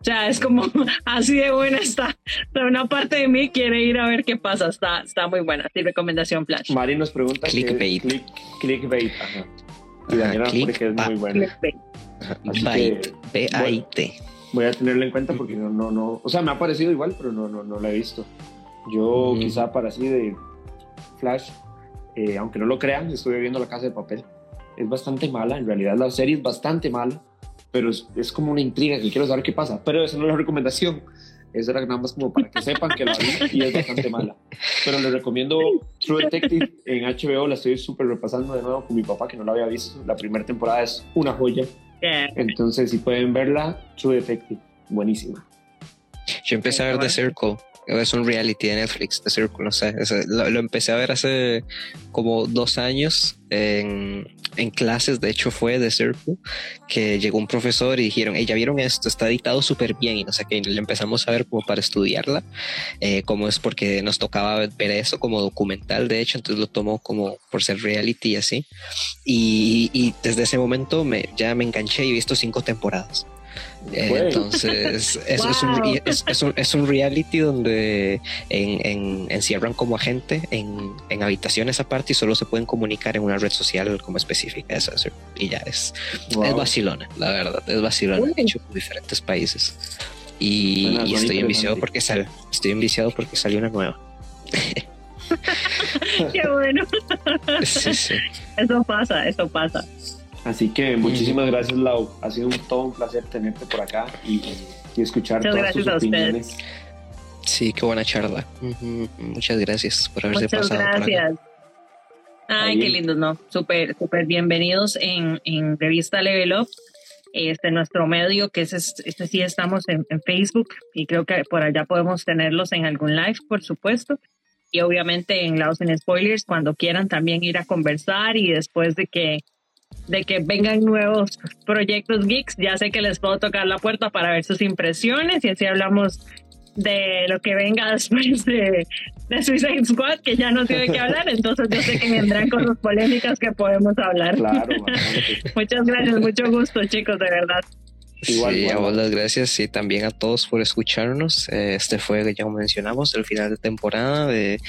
O sea es como así de buena está. Pero una parte de mí quiere ir a ver qué pasa. Está está muy buena. Sí recomendación flash. Mari nos pregunta clickbait. click, clickbait ajá. Y Daniela porque es muy buena clickbait. B-A-I-T. Voy a tenerlo en cuenta porque no, no, no, o sea, me ha parecido igual, pero no, no, no la he visto. Yo mm. quizá para así de Flash, eh, aunque no lo crean, estuve viendo La Casa de Papel. Es bastante mala, en realidad la serie es bastante mala, pero es, es como una intriga que quiero saber qué pasa. Pero esa no es la recomendación. Eso era nada más como para que sepan que la vi y es bastante mala. Pero les recomiendo True Detective en HBO. La estoy súper repasando de nuevo con mi papá, que no la había visto. La primera temporada es una joya. Entonces, si pueden verla, True Detective, buenísima. Yo empecé a ver The Circle. Es un reality de Netflix, The Circle, no sé. Lo, lo empecé a ver hace como dos años en, en, clases. De hecho, fue The Circle que llegó un profesor y dijeron: hey, ya vieron esto, está editado súper bien. Y no sé qué. Le empezamos a ver como para estudiarla, eh, como es porque nos tocaba ver eso como documental. De hecho, entonces lo tomó como por ser reality y así. Y, y desde ese momento me, ya me enganché y he visto cinco temporadas. Entonces, es, wow. es, un, es, es, un, es, un, reality donde en, en, encierran como a gente en, en, habitaciones aparte y solo se pueden comunicar en una red social como específica. Eso, y ya es, wow. es vacilona, la verdad, es vacilona, hecho en diferentes países. Y, bueno, y estoy enviciado porque, sal, estoy enviciado porque salió una nueva. Qué bueno. Sí, sí. Eso pasa, eso pasa. Así que muchísimas gracias, Lau. Ha sido un, todo un placer tenerte por acá y, y escuchar Muchas todas tus opiniones. Ustedes. Sí, qué buena charla. Muchas gracias por haberse Muchas pasado gracias. por acá. Ay, qué lindo, ¿no? Súper, súper bienvenidos en, en Revista Level Up. Este nuestro medio, que es este sí estamos en, en Facebook y creo que por allá podemos tenerlos en algún live, por supuesto y obviamente en Laos en Spoilers cuando quieran también ir a conversar y después de que de que vengan nuevos proyectos geeks, ya sé que les puedo tocar la puerta para ver sus impresiones y así hablamos de lo que venga después de, de Suicide Squad, que ya no tiene que hablar, entonces yo sé que vendrán cosas polémicas que podemos hablar. Claro, Muchas gracias, mucho gusto, chicos, de verdad. Igual, sí, a vos las gracias y también a todos por escucharnos. Este fue, ya mencionamos, el final de temporada de,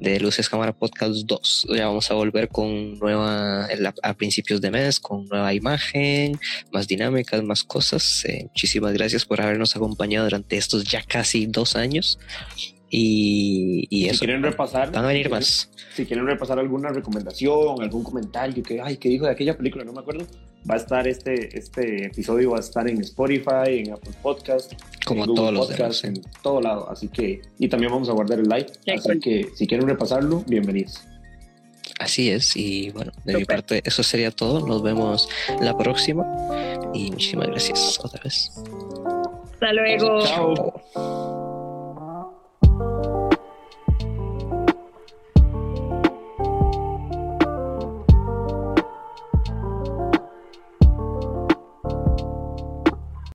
de Luces Cámara Podcast 2. Ya vamos a volver con nueva, a principios de mes, con nueva imagen, más dinámicas, más cosas. Eh, muchísimas gracias por habernos acompañado durante estos ya casi dos años. Y, y si quieren repasar, van a venir más. Si quieren repasar alguna recomendación, algún comentario que, ay, que dijo de aquella película, no me acuerdo, va a estar este, este episodio, va a estar en Spotify, en Apple Podcast, como todos los demás. en todo lado. Así que, y también vamos a guardar el like. así que, si quieren repasarlo, bienvenidos. Así es, y bueno, de mi parte eso sería todo. Nos vemos la próxima y muchísimas gracias otra vez. Hasta luego. Chao.